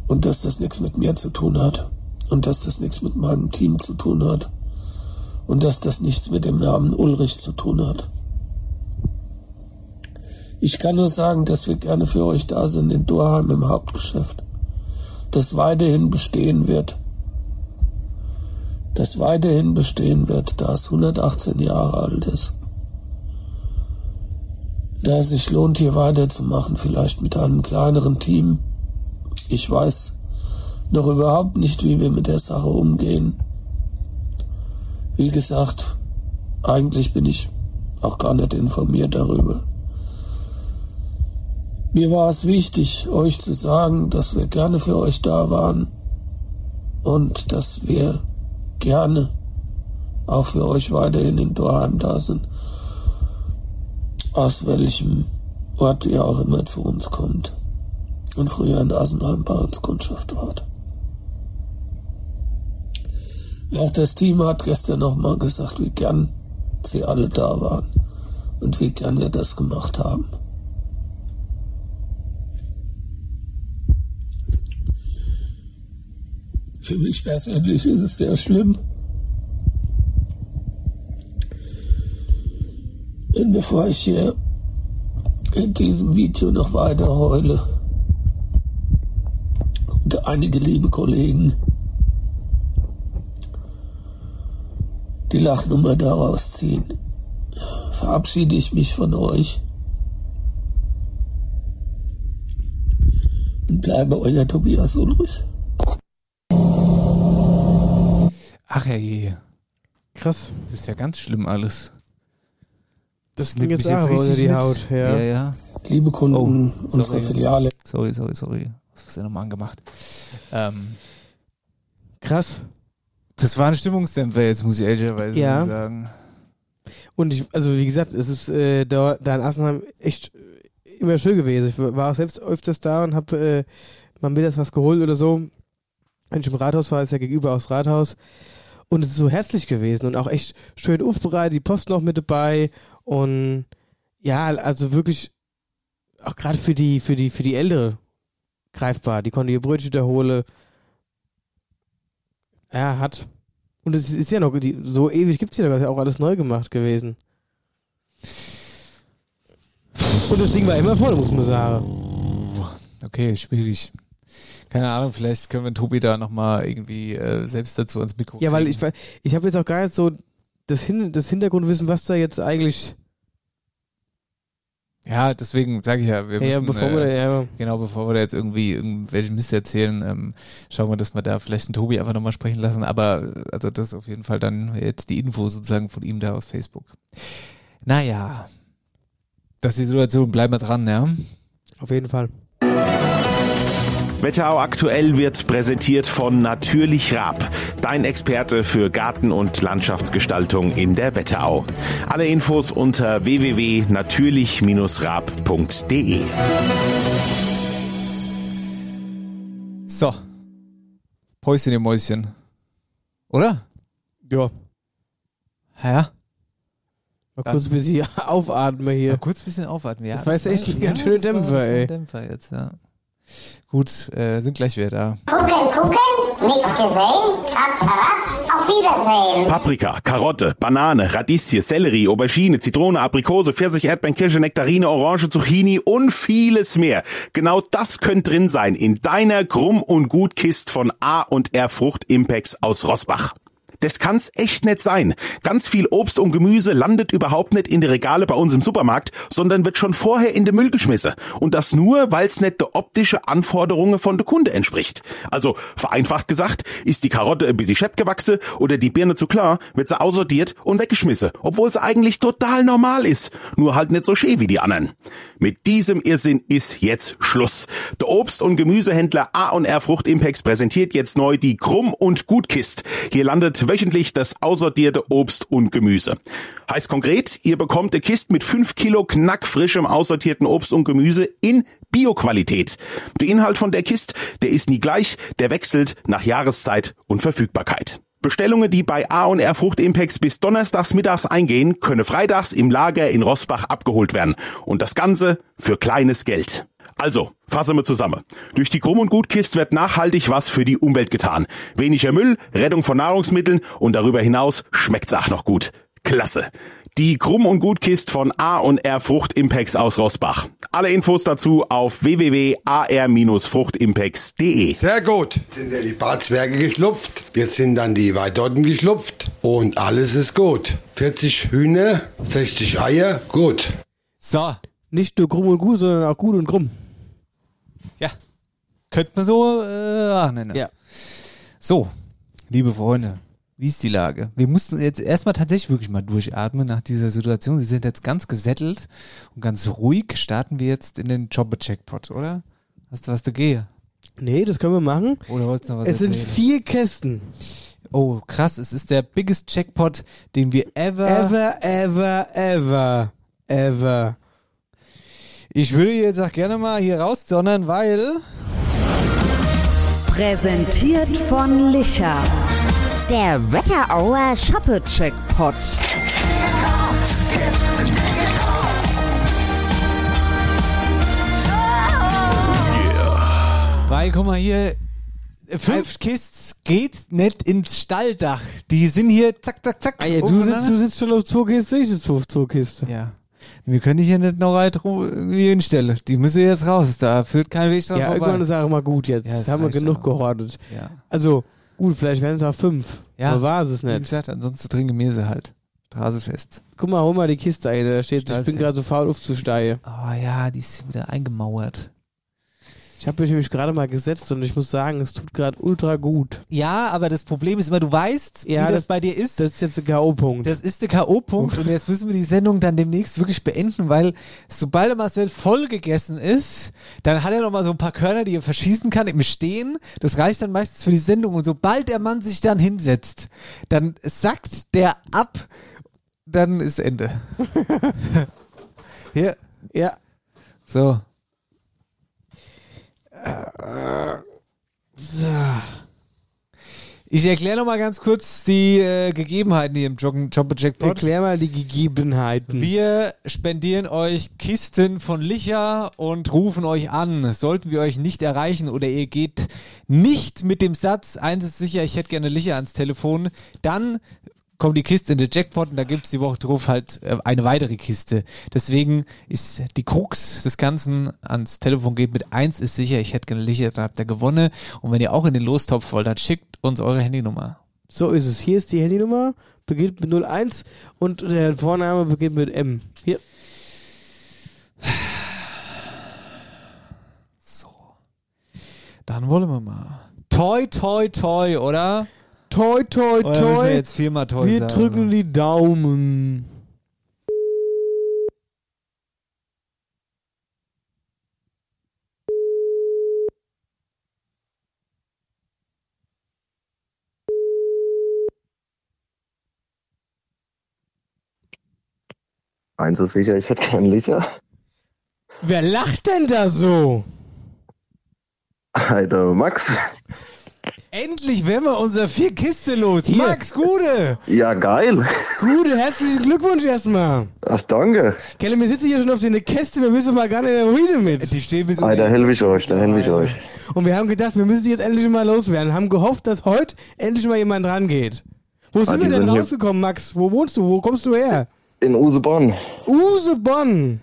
Und dass das nichts mit mir zu tun hat. Und dass das nichts mit meinem Team zu tun hat. Und dass das nichts mit dem Namen Ulrich zu tun hat. Ich kann nur sagen, dass wir gerne für euch da sind in Dorheim im Hauptgeschäft. Das weiterhin bestehen wird. Das weiterhin bestehen wird, da es 118 Jahre alt ist. Da es sich lohnt, hier weiterzumachen, vielleicht mit einem kleineren Team. Ich weiß noch überhaupt nicht, wie wir mit der Sache umgehen. Wie gesagt, eigentlich bin ich auch gar nicht informiert darüber. Mir war es wichtig, euch zu sagen, dass wir gerne für euch da waren und dass wir gerne auch für euch weiterhin in Dorheim da sind, aus welchem Ort ihr auch immer zu uns kommt und früher in Asenheim bei uns Kundschaft wart. Auch das Team hat gestern nochmal gesagt, wie gern sie alle da waren und wie gern wir das gemacht haben. Für mich persönlich ist es sehr schlimm. Und bevor ich hier in diesem Video noch weiter heule und einige liebe Kollegen die Lachnummer daraus ziehen, verabschiede ich mich von euch und bleibe euer Tobias Ulrich. Ach je. Krass. Das ist ja ganz schlimm alles. Das nimmt ging jetzt unter richtig die mit. Haut, ja. Ja, ja. Liebe Kunden Oh, unserer sorry. Filiale. Sorry, sorry, sorry. Was hast du denn nochmal angemacht? Ähm, Krass. das war ein Stimmungsdämpfer jetzt, muss ich ehrlicherweise Ja. sagen. Und ich, also wie gesagt, es ist äh, da, da in Assenheim echt immer schön gewesen. Ich war auch selbst öfters da und habe äh, mal mittags was geholt oder so. Wenn ich im Rathaus war, ist ja gegenüber aufs Rathaus. Und es ist so herzlich gewesen und auch echt schön aufbereitet, die Post noch mit dabei. Und ja, also wirklich auch gerade für die, für die, für die Ältere greifbar. Die konnte ihr Brötchen da holen. Ja, hat. Und es ist ja noch, die, so ewig gibt es ja, ja auch alles neu gemacht gewesen. Und das Ding war immer voll, muss man sagen. Okay, schwierig. Keine Ahnung, vielleicht können wir Tobi da nochmal irgendwie äh, selbst dazu ans Mikro Ja, weil kriegen. ich, ver- ich habe jetzt auch gar nicht so das, Hin das Hintergrundwissen, was da jetzt eigentlich. Ja, deswegen sage ich ja, wir Ja, müssen, bevor wir da- äh, ja. genau, bevor wir da jetzt irgendwie irgendwelchen Mist erzählen, ähm, schauen wir, dass wir da vielleicht den Tobi einfach nochmal sprechen lassen. Aber äh, also das ist auf jeden Fall dann jetzt die Info sozusagen von ihm da aus Facebook. Naja, das ist die Situation, bleiben wir dran, ja? Auf jeden Fall. Wetterau aktuell wird präsentiert von Natürlich Raab, dein Experte für Garten- und Landschaftsgestaltung in der Wetterau. Alle Infos unter www.natürlich-raab.de. So. Päuschen, ihr Mäuschen. Oder? Ja. Ja? Mal kurz ein bisschen aufatmen hier. Mal kurz ein bisschen aufatmen, ja. Das war jetzt echt ein ganz schöner das war- Dämpfer, das war ey. Dämpfer jetzt, ja. Gut, äh, sind gleich wieder da. Gucken, gucken, nichts gesehen, zap, zap, auf Wiedersehen. Paprika, Karotte, Banane, Radieschen, Sellerie, Aubergine, Zitrone, Aprikose, Pfirsich, Erdbeeren, Kirsche, Nektarine, Orange, Zucchini und vieles mehr. Genau das könnte drin sein in deiner Krumm- und Gutkist von A und R Frucht Impex aus Rossbach. Das kann's echt nicht sein. Ganz viel Obst und Gemüse landet überhaupt nicht in die Regale bei uns im Supermarkt, sondern wird schon vorher in den Müll geschmissen. Und das nur, weil's nicht der optische Anforderungen von der Kunde entspricht. Also, vereinfacht gesagt, ist die Karotte ein bisschen schepp gewachsen oder die Birne zu klar, wird sie aussortiert und weggeschmissen, obwohl sie eigentlich total normal ist. Nur halt nicht so schön wie die anderen. Mit diesem Irrsinn ist jetzt Schluss. Der Obst- und Gemüsehändler A&R Frucht Impex präsentiert jetzt neu die Krumm- und Gutkist. Hier landet wöchentlich das aussortierte Obst und Gemüse. Heißt konkret, ihr bekommt eine Kiste mit 5 Kilo knackfrischem aussortierten Obst und Gemüse in Bioqualität. Der Inhalt von der Kiste, der ist nie gleich, der wechselt nach Jahreszeit und Verfügbarkeit. Bestellungen, die bei A&R Frucht Impex bis donnerstags mittags eingehen, können freitags im Lager in Rossbach abgeholt werden. Und das Ganze für kleines Geld. Also, fassen wir zusammen. Durch die Krumm- und Gutkist wird nachhaltig was für die Umwelt getan. Weniger Müll, Rettung von Nahrungsmitteln und darüber hinaus schmeckt's auch noch gut. Klasse. Die Krumm- und Gutkist von A&R Frucht Impex aus Rossbach. Alle Infos dazu auf www.ar-fruchtimpex.de. Sehr gut. Jetzt sind ja die Barzwerge geschlupft. Jetzt sind dann die Weidotten geschlupft. Und alles ist gut. 40 Hühner, 60 Eier, gut. So. Nicht nur krumm und gut, sondern auch gut und krumm. Könnte man so äh, ach, nennen. Ja. So, liebe Freunde, wie ist die Lage? Wir mussten jetzt erstmal tatsächlich wirklich mal durchatmen nach dieser Situation. Sie sind jetzt ganz gesettelt und ganz ruhig. Starten wir jetzt in den Jobber-Checkpot, oder? Hast du was dagegen? Nee, das können wir machen. Oder wolltest du noch was Es sind erzählen? vier Kästen. Oh, krass. Es ist der biggest Checkpot, den wir ever... Ever, ever, ever, ever. Ich würde jetzt auch gerne mal hier raussondern, weil... Präsentiert von Licher. Der Wetterauer Shoppe-Checkpot. Weil, guck mal hier, fünf Kisten geht nicht ins Stalldach. Die sind hier zack, zack, zack. Ah, ja, du, sitzt, du sitzt schon auf zwei Kisten, ich sitze auf zwei Kisten. Ja. Wir können die hier nicht noch weit irgendwie hinstellen. Die müssen jetzt raus. Da führt kein Weg dran Ja, vorbei. irgendwann ist auch mal gut jetzt. Ja, das haben wir genug auch. gehortet. Ja. Also, gut, vielleicht werden es auch fünf. Ja. Aber war es Wie nicht. gesagt, ansonsten trinken wir sie halt. Straße fest. Guck mal, hol mal die Kiste ein. Da steht, ich bin gerade so faul aufzusteigen. Oh ja, die ist wieder eingemauert. Ich habe mich nämlich gerade mal gesetzt und ich muss sagen, es tut gerade ultra gut. Ja, aber das Problem ist immer, du weißt, Ja, wie das, das- bei dir ist. Das ist jetzt der K.O.-Punkt. Das ist der K.O.-Punkt und jetzt müssen wir die Sendung dann demnächst wirklich beenden, weil sobald der Marcel voll gegessen ist, dann hat er noch mal so ein paar Körner, die er verschießen kann im Stehen. Das reicht dann meistens für die Sendung und sobald der Mann sich dann hinsetzt, dann sackt der ab, dann ist Ende. Hier. Ja. So. So. Ich erkläre noch mal ganz kurz die äh, Gegebenheiten hier im Jobber Jackpot. Erklär mal die Gegebenheiten. Wir spendieren euch Kisten von Licher und rufen euch an. Sollten wir euch nicht erreichen oder ihr geht nicht mit dem Satz, eins ist sicher, ich hätte gerne Licher ans Telefon, dann kommt die Kiste in den Jackpot und da gibt es die Woche drauf halt äh, eine weitere Kiste. Deswegen ist die Krux des Ganzen ans Telefon geht mit eins ist sicher, ich hätte gerne Licher, dann habt ihr gewonnen. Und wenn ihr auch in den Lostopf wollt, dann schickt uns eure Handynummer. So ist es. Hier ist die Handynummer, beginnt mit 01 und der Vorname beginnt mit M. Hier. Dann wollen wir mal. Toi, toi, toi, oder? Toi, toi, Oder müssen toi. wir jetzt viermal toi Wir sagen? drücken die Daumen. Eins ist sicher, ich hätte kein Licher. Wer lacht denn da so? Alter, Max. Endlich werden wir unser vier Kiste los. Hier. Max Gude. Ja, geil. Gute, herzlichen Glückwunsch erstmal. Ach, danke. Kelle, wir sitzen hier schon auf der Käste, wir müssen mal gar nicht in der Rüde mit. Die stehen bis Ah, da helfe ich euch, da helfe ich euch. Und wir haben gedacht, wir müssen die jetzt endlich mal loswerden. Haben gehofft, dass heute endlich mal jemand rangeht. Wo Ah, sind die wir denn rausgekommen, Max? Wo wohnst du? Wo kommst du her? In Usebonn. Usebonn.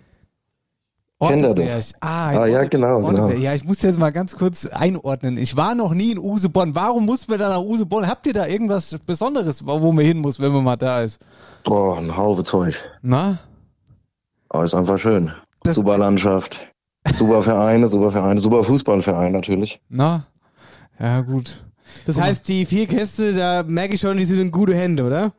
Das? Ah, Ah, ja, genau, genau. Ja, ich muss jetzt mal ganz kurz einordnen. Ich war noch nie in Usebonn. Warum muss man da nach Usebonn? Habt ihr da irgendwas Besonderes, wo man hin muss, wenn man mal da ist? Boah, ein Haufe Zeug. Na? Aber ist einfach schön. super Landschaft. Super Vereine, super Vereine, super Fußballverein natürlich. Na? Ja, gut. Das heißt, die vier Käste, da merke ich schon, die sind in gute Hände, oder?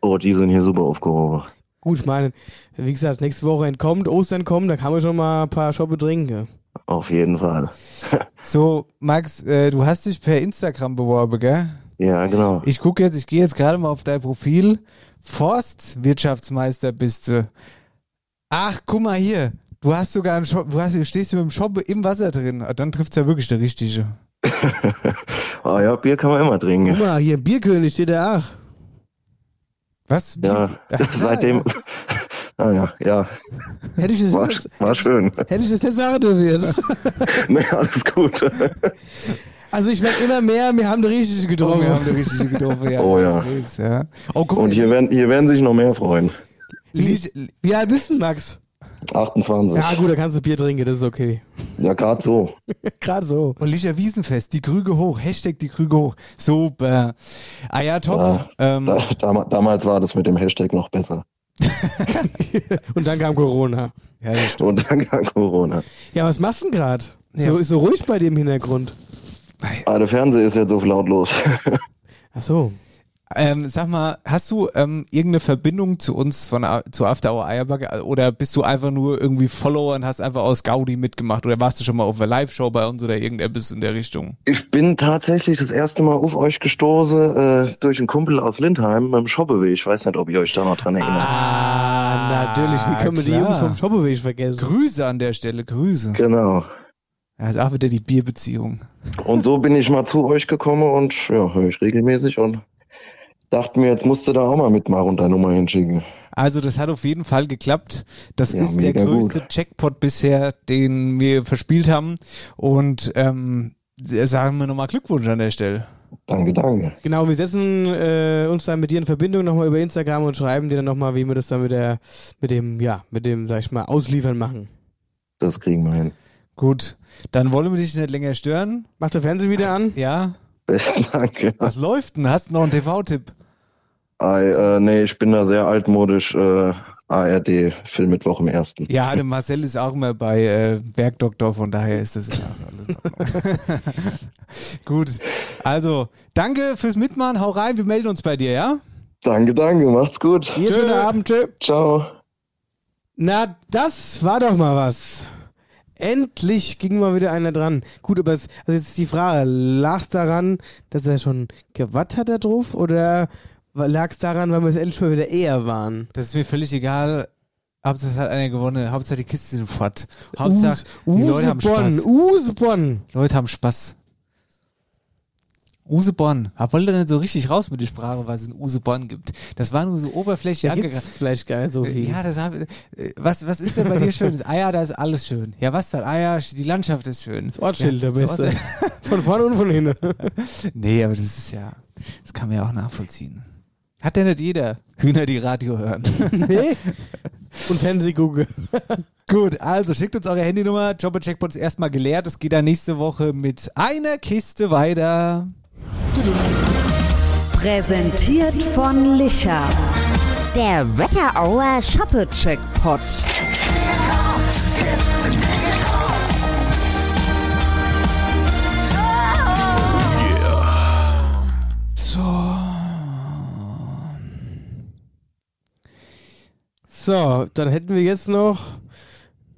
Oh, die sind hier super aufgehoben. Gut, ich meine, wie gesagt, nächste Woche entkommt, Ostern kommt, da kann man schon mal ein paar Shoppe trinken. Auf jeden Fall. So, Max, äh, du hast dich per Instagram beworben, gell? Ja, genau. Ich gucke jetzt, ich gehe jetzt gerade mal auf dein Profil. Forstwirtschaftsmeister bist du. Ach, guck mal hier. Du hast sogar einen Shop, du, hast, du stehst mit dem Shop im Wasser drin. Ah, Dann trifft es ja wirklich der Richtige. Ah ja, Bier kann man immer trinken. Guck mal, hier, Bierkönig steht da auch. Was? Ja, seitdem. Ah ja, ja. Hätte ich das, War, war schön. hätte ich das nicht sagen dürfen jetzt. nee, alles gut. Also ich merke immer mehr, wir haben den richtigen getroffen. Oh, wir haben den richtigen getroffen, ja. Oh ja. Seh's, ja. Oh, guck Und hier werden, hier werden sich noch mehr freuen. Wie, wie alt bist du, Max? 28. Ja gut, da kannst du Bier trinken, das ist okay. Ja, gerade so. Gerade so. Und Licher Wiesenfest, die Krüge hoch, Hashtag die Krüge hoch. Super. Ah ja, top. Ja, ähm, da, dam- damals war das mit dem Hashtag noch besser. Und dann kam Corona. Ja. Und dann kam Corona. Ja, was machst du denn gerade? Ja. So ist so ruhig bei im Hintergrund. Ah, der Fernseher ist jetzt so lautlos. Ach so. Ähm, sag mal, hast du ähm, irgendeine Verbindung zu uns von A- zu After Hour Eierbacke oder bist du einfach nur irgendwie Follower und hast einfach aus Gaudi mitgemacht oder warst du schon mal auf einer Live-Show bei uns oder irgendetwas in der Richtung? Ich bin tatsächlich das erste Mal auf euch gestoßen äh, durch einen Kumpel aus Lindheim beim Shoppeweg. Ich weiß nicht, ob ihr euch da noch dran erinnert. Ah, natürlich. Wie können wir die. Jungs vom Shoppeweg vergessen? Grüße an der Stelle, Grüße. Genau. Ja, ist auch wieder die Bierbeziehung. Und so bin ich mal zu euch gekommen und ja, höre ich regelmäßig und dachte mir, jetzt musst du da auch mal mitmachen und deine Nummer hinschicken. Also das hat auf jeden Fall geklappt. Das Ja, ist der größte gut. Jackpot bisher, den wir verspielt haben. Und ähm, sagen wir nochmal Glückwunsch an der Stelle. Danke, danke. Genau, wir setzen äh, uns dann mit dir in Verbindung nochmal über Instagram und schreiben dir dann nochmal, wie wir das dann mit der, mit dem, ja, mit dem, sag ich mal, Ausliefern machen. Das kriegen wir hin. Gut, dann wollen wir dich nicht länger stören. Macht der Fernseher wieder an? Ja. Besten Dank. Ja. Was läuft denn? Hast du noch einen TV-Tipp? Ei, äh, nee, ich bin da sehr altmodisch. Äh, ARD Filmmittwoch im ersten. Ja, der Marcel ist auch immer bei äh, Bergdoktor, von daher ist das ja alles. Gut, also danke fürs Mitmachen, hau rein, wir melden uns bei dir, ja? Danke, danke, macht's gut. Hier, schönen Abend, tschö. Ciao. Na, das war doch mal was. Endlich ging mal wieder einer dran. Gut, aber es, also jetzt ist die Frage, lag es daran, dass er schon gewatt hat da drauf oder lag es daran, weil wir es endlich mal wieder eher waren? Das ist mir völlig egal. Hauptsache es hat einer gewonnen, Hauptsache die Kiste sind fort. Hauptsache die Leute haben Spaß. Usebonn. Leute haben Spaß. Usebonn. Er wollte nicht so richtig raus mit der Sprache, was es in Usebonn gibt. Das war nur so oberflächlich angegangen. vielleicht gar nicht so viel. Ja, das hab, äh, was, was ist denn bei dir schön? Ah ja, da ist alles schön. Ja, was dann? Ah ja, die Landschaft ist schön. Das Ortsschild, ja, der Beste. Ort- Von vorne und von hinten. nee, aber das ist ja, das kann man ja auch nachvollziehen. Hat ja nicht jeder Hühner, die Radio hören. nee. Und Fernseh gucke. Gut, also schickt uns eure Handynummer. Jobber Checkpoints erstmal geleert. Es geht dann nächste Woche mit einer Kiste weiter. Präsentiert von Licher. Der Wetterauer Shoppe-Checkpot. So, dann hätten wir jetzt noch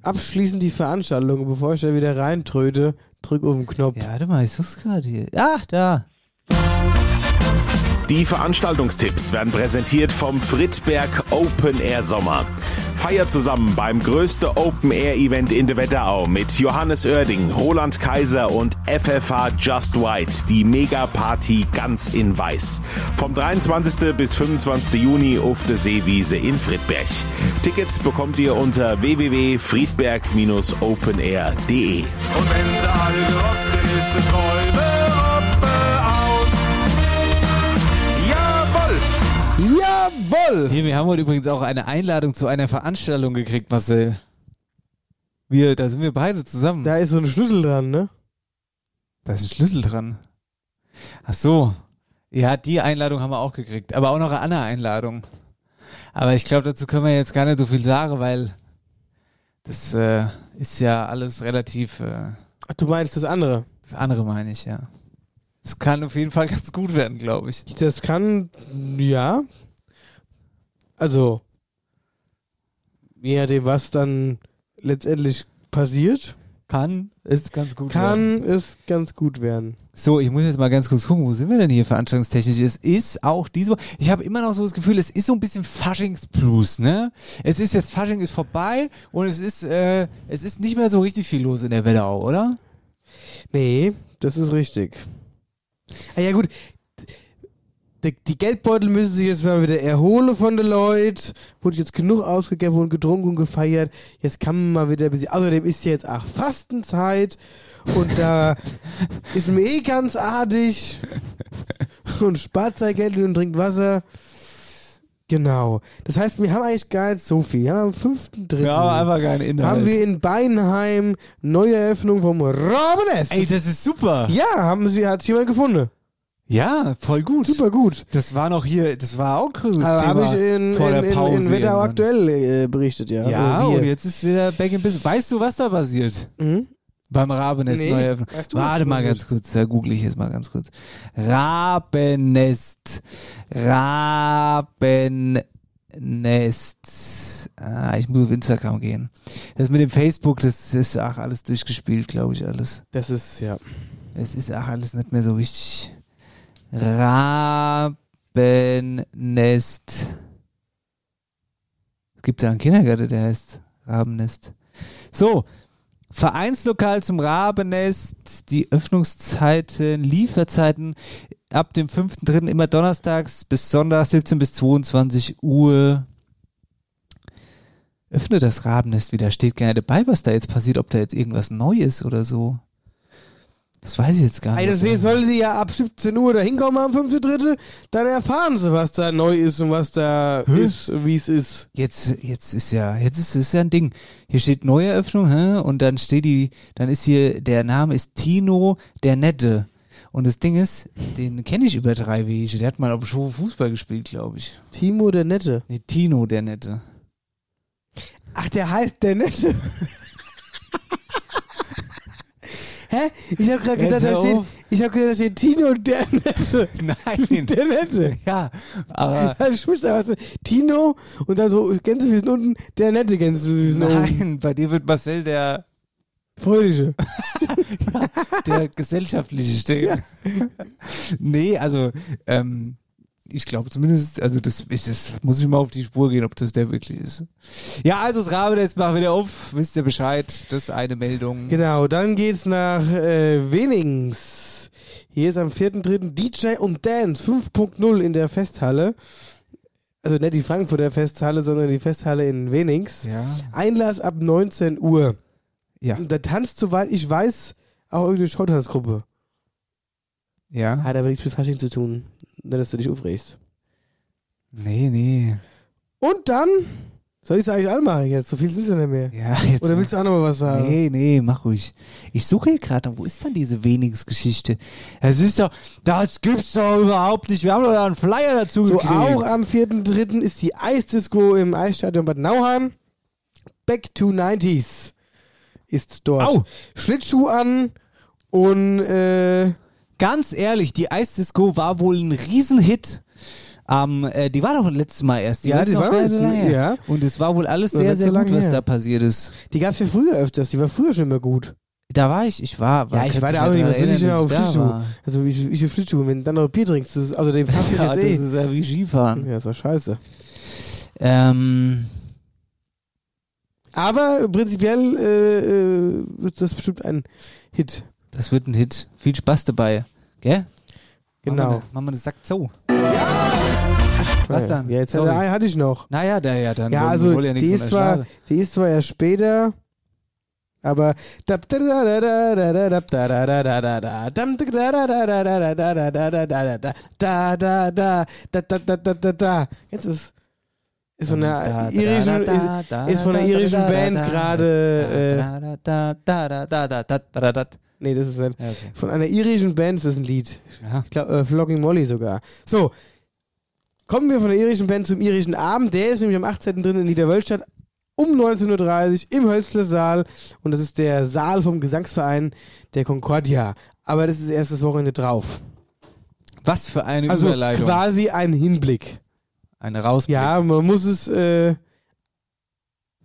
abschließend die Veranstaltung. Bevor ich da wieder reintröte, drück auf den Knopf. Ja, warte mal, ich such's gerade hier. Ach, da. Die Veranstaltungstipps werden präsentiert vom Friedberg Open Air Sommer. Feiert zusammen beim größten Open-Air-Event in der Wetterau mit Johannes Oerding, Roland Kaiser und FFH Just White, die Mega-Party ganz in Weiß. Vom 23. bis 25. Juni auf der Seewiese in Friedberg. Tickets bekommt ihr unter www.friedberg-openair.de. Und wenn sie alle gerockt sind, ist es Räume Jawohl! Hier, wir haben heute übrigens auch eine Einladung zu einer Veranstaltung gekriegt, Marcel. Wir, da sind wir beide zusammen. Da ist so ein Schlüssel dran, ne? Da ist ein Schlüssel dran. Ach so. Ja, die Einladung haben wir auch gekriegt. Aber auch noch eine andere Einladung. Aber ich glaube, dazu können wir jetzt gar nicht so viel sagen, weil das äh, ist ja alles relativ. Äh, Ach, du meinst das andere? das andere meine ich, ja. Das kann auf jeden Fall ganz gut werden, glaube ich. Das kann, ja. Also, je nachdem, was dann letztendlich passiert, Kann es ganz gut kann es ganz gut werden. So, ich muss jetzt mal ganz kurz gucken, wo sind wir denn hier veranstaltungstechnisch? Es ist auch diese ich habe immer noch so das Gefühl, es ist so ein bisschen Faschingsblues, ne? Es ist jetzt, Fasching ist vorbei und es ist, äh, es ist nicht mehr so richtig viel los in der Wetterau, oder? Nee, das ist richtig. Ah ja gut, die, die Geldbeutel müssen sich jetzt mal wieder erholen von den Leuten. Wurde jetzt genug ausgegeben und getrunken und gefeiert. Jetzt kann man mal wieder ein bisschen. Außerdem ist ja jetzt auch Fastenzeit und da ist mir eh ganz artig und spart sein Geld und trinkt Wasser. Genau. Das heißt, wir haben eigentlich gar nicht so viel. Ja, am 5.3. Wir haben einfach keinen Inhalt. Haben wir in Beinheim neue Eröffnung vom Robbenest. Ey, das ist super. Ja, haben sie, hat jemand gefunden. Ja, voll gut. Super gut. Das war noch hier, das war auch ein cooles Aber Thema habe ich in, vor in, der in, Pause. in Wetterau irgendwann. aktuell äh, berichtet, ja. Ja, und jetzt ist wieder back in business. Weißt du, was da passiert? Beim Rabenest Nee, Neueröffnung. weißt du, Warte mal ganz kurz, da google ich jetzt mal ganz kurz. Rabenest. Rabenest. Ah, ich muss auf Instagram gehen. Das mit dem Facebook, das ist auch alles durchgespielt, glaube ich, alles. Das ist, ja. Es ist auch alles nicht mehr so richtig. Rabennest. Es gibt ja einen Kindergarten, der heißt Rabennest. So, Vereinslokal zum Rabennest, die Öffnungszeiten, Lieferzeiten ab dem 5.3. immer donnerstags bis Sonntag 17 bis 22 Uhr. Öffne das Rabennest wieder, steht gerne dabei, was da jetzt passiert, ob da jetzt irgendwas Neues oder so. Das weiß ich jetzt gar nicht. Ey, deswegen sollen sie ja ab 17 Uhr da hinkommen am 5.3. Dann erfahren sie, was da neu ist und was da ist, wie es ist. Jetzt, jetzt ist ja, jetzt ist, ist ja ein Ding. Hier steht Neueröffnung, hä? Und dann steht die, dann ist hier, der Name ist Tino der Nette. Und das Ding ist, den kenne ich über drei Wege. Der hat mal auf dem Show Fußball gespielt, glaube ich. Timo der Nette. Nee, Tino der Nette. Ach, der heißt der Nette. Hä? Ich hab gerade gedacht, da steht, ich hab gedacht, da steht Tino der Nette. Nein. Der Nette. Ja, aber. Da spricht da was. Tino und dann so Gänsefüßen unten, der Nette Gänsefüßen oben. Nein, bei dir wird Marcel der, Fröhliche. der gesellschaftliche stehen. nee, also, ähm, ich glaube zumindest, also das ist es, muss ich mal auf die Spur gehen, ob das der wirklich ist. Ja, also das Rabe, das machen wieder auf, wisst ihr Bescheid, das ist eine Meldung. Genau, dann geht's nach äh, Wenings. Hier ist am 4.3. DJ und Dance 5.0 in der Festhalle. Also nicht die Frankfurter Festhalle, sondern die Festhalle in Wenings. Ja. Einlass ab 19 Uhr. Ja. Und da tanzt, soweit ich weiß, auch irgendeine Showtanzgruppe. Ja. Hat aber nichts mit Fasching zu tun. Dass du dich aufregst. Nee, nee. Und dann, soll ich es eigentlich alle machen jetzt? So viel sind es ja nicht mehr. Ja, jetzt Oder willst du auch noch mal was sagen? Nee, nee, mach ruhig. Ich suche hier gerade, wo ist dann diese Wenigungsgeschichte? Es ist doch, das gibt's doch überhaupt nicht. Wir haben doch da einen Flyer dazu So, gekriegt. auch am 4.3. ist die Eisdisco im Eisstadion Bad Nauheim. Back to 90s ist dort. Au. Schlittschuh an und äh, Ganz ehrlich, die Eisdisco war wohl ein Riesenhit. Ähm, äh, die war doch letztes Mal erst. Ja, ist die war erst, so lange ja. Und es war wohl alles Noch sehr, sehr gut, was her. da passiert ist. die gab es ja früher öfters. Die war früher schon immer gut. Da war ich, ich war. ja, ich war da auch nicht. Was will ich denn auf ich Schlittschuh? war. Also ich, ich auf Schlittschuh. Wenn du dann noch Bier trinkst, das ist, also den fasse ich Ja, jetzt eh. das ist ja wie Skifahren. Ja, das war scheiße. Ähm, Aber prinzipiell äh, äh, wird das bestimmt ein Hit. Das wird ein Hit. Viel Spaß dabei. Gell? Genau. Machen wir das Sack zu. Was dann? Ja, jetzt Sorry. hatte, hatte ich noch. Naja, der ja dann. Ja, also ja die ist, zwar, die ist zwar erst später, aber jetzt ist ist von da, irischen da, ist, da, ist von da, irischen da, da, Band da, gerade da, Nee, das ist nicht. Ja, okay. Von einer irischen Band ist das ein Lied. Ja. Ich glaube, äh, Flogging Molly sogar. So, kommen wir von der irischen Band zum irischen Abend. Der ist nämlich am 18. drin in Niederwölstadt um 19.30 Uhr im Hölzler Saal. Und das ist der Saal vom Gesangsverein der Concordia. Aber das ist erst das Wochenende drauf. Was für eine Also Überleitung. quasi ein Hinblick. Eine Rausblick. Ja, man muss es, äh,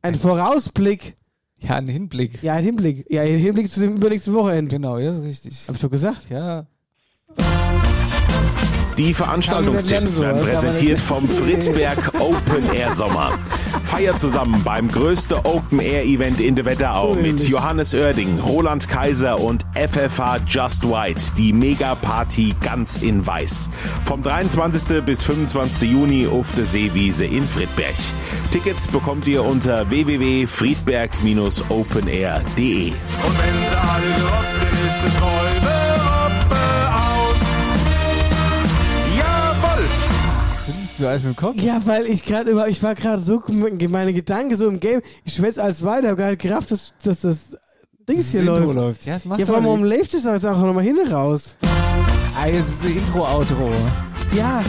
ein Vorausblick. Ja, ein Hinblick. Ja, ein Hinblick. Ja, ein Hinblick zu dem übernächsten Wochenende. Genau, ja, ist richtig. Hab ich doch gesagt? Ja. Die Veranstaltungstipps werden präsentiert vom Friedberg Open Air Sommer. Feiert zusammen beim größten Open Air Event in der Wetterau So mit. Johannes Oerding, Roland Kaiser und FFH Just White. Die Mega Party ganz in weiß. Vom 23. bis 25. Juni auf der Seewiese in Friedberg. Tickets bekommt ihr unter www.friedberg-openair.de. Und wenn sie alle gerockt sind, ist es Räume, du alles im Kopf? Ja, weil ich gerade über, ich war gerade so, meine Gedanken so im Game, ich schwätze als weiter, hab gar nicht gerafft, dass, dass das Dings hier Intro läuft. läuft. Ja, das macht Ja, vor allem, warum läuft das jetzt auch nochmal hin raus? Ah, jetzt ist das Intro-Outro. Ja,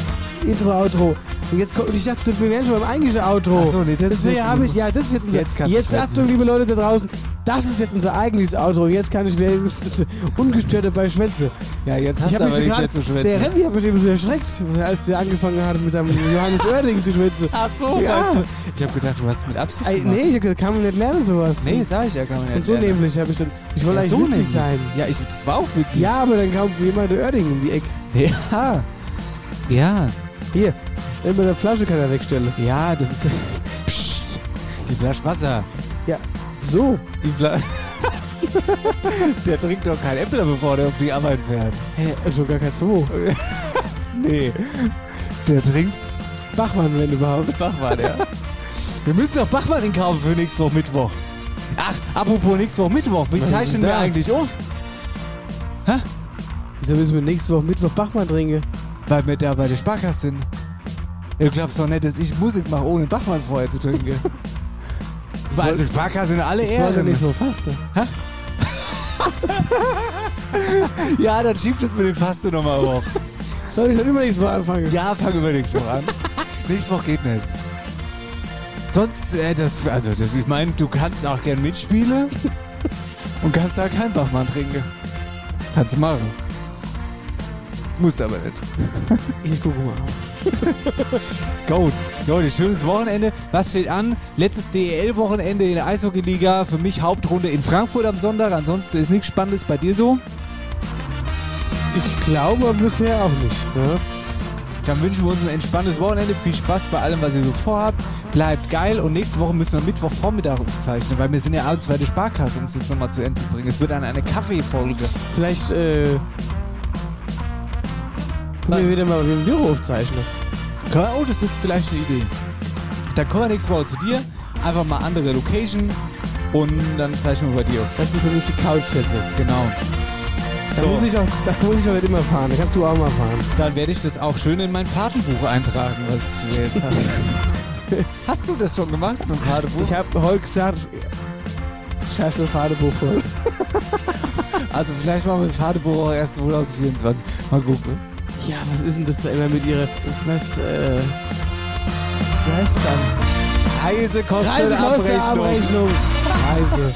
Intro, Outro. Und jetzt kommt, ich dachte, wir wären schon beim eigentlichen Outro. Ach so, nee, das ist Deswegen jetzt habe so- ich, ja, das ist jetzt Jetzt jetzt, kannst du schwätzen. Achtung, liebe Leute da draußen, das ist jetzt unser eigentliches Outro. Jetzt kann ich wenigstens ungestört dabei schwätzen. Ja, jetzt hast Ich du aber mich nicht mehr zu schwätzen. Der Remy hat mich eben so erschreckt, als der angefangen hat, mit seinem Johannes Oerding zu schwätzen. Ach so, ja. du? Ich habe gedacht, du hast mit Absicht Ey, gemacht. nee, ich hab gesagt, kann man nicht lernen sowas. Nee, sag ich ja, kann man nicht Und so lernen. nämlich habe ich dann, ich wollte Ja, eigentlich so witzig nämlich. sein. Ja, ich, das war auch witzig. Ja, aber dann kam jemand der Oerding um die Ecke. Ja. Ja. Hier, mit der Flasche kann er wegstellen. Ja, das ist. Psst. Die Flasche Wasser. Ja, so. Die Flasche. der trinkt doch kein Äppler, bevor der auf die Arbeit fährt. Hä, schon gar kein so. Nee. Der trinkt Bachmann, wenn überhaupt. Bachmann, ja. Wir müssen doch Bachmann in kaufen für nächste Woche Mittwoch. Ach, apropos nächste Woche Mittwoch. Wie Was zeichnen wir eigentlich auf? Hä? Wieso müssen wir nächste Woche Mittwoch Bachmann trinken? Weil wir da bei der Sparkasse sind. Du glaubst doch nicht, dass ich Musik mache, ohne Bachmann vorher zu trinken. Weil also Sparkasse sind alle Ich Ehren. nicht so fasten. Ja, dann schiebt es mit dem Faste nochmal hoch. Soll ich dann übernächstes Mal anfangen? Ja, fang über nächste Woche an. nächste Woche geht nicht. Sonst, äh, das, also, das, ich meine, du kannst auch gern mitspielen und kannst da keinen Bachmann trinken. Kannst du machen. Musst aber nicht. Ich gucke mal. Gut. Leute, schönes Wochenende. Was steht an? Letztes DEL-Wochenende in der Eishockey-Liga. Für mich Hauptrunde in Frankfurt am Sonntag. Ansonsten ist nichts Spannendes bei dir so. Ich glaube bisher auch nicht. Ne? Dann wünschen wir uns ein entspanntes Wochenende. Viel Spaß bei allem, was ihr so vorhabt. Bleibt geil. Und nächste Woche müssen wir Mittwochvormittag aufzeichnen, weil wir sind ja abends bei der Sparkasse, um es jetzt nochmal zu Ende zu bringen. Es wird dann eine Kaffeefolge. Vielleicht, äh. Können wir wieder mal im Büro aufzeichnen. Oh, das ist vielleicht eine Idee. Dann kommen wir nächste Woche zu dir. Einfach mal andere Location. Und dann zeichnen wir bei dir auf. Dass ich die Couch setze. Genau. Da, So. muss ich auch, da muss ich auch nicht immer fahren. Da kannst du auch mal fahren. Dann werde ich das auch schön in mein Fahrtenbuch eintragen, was wir jetzt haben. Hast du das schon gemacht mit dem Fahrtenbuch? Ich habe heute gesagt, scheiße Fahrtenbuch voll. Also vielleicht machen wir das Fahrtenbuch auch erst 2024. Mal gucken. Ja, was ist denn das da immer mit ihrer. Was, äh. Wie heißt es dann? Reisekostenabrechnung. Reisekostenabrechnung. Reise.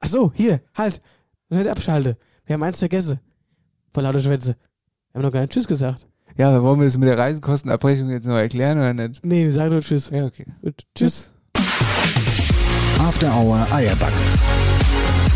Ach so, hier, halt. Nicht abschalte. Wir haben eins vergessen. Vor lauter Schwätze. Wir haben noch gar nicht Tschüss gesagt. Ja, aber wollen wir das mit der Reisekostenabrechnung jetzt noch erklären oder nicht? Nee, wir sagen nur Tschüss. Ja, okay. Gut, tschüss. After Hour Eierbacke.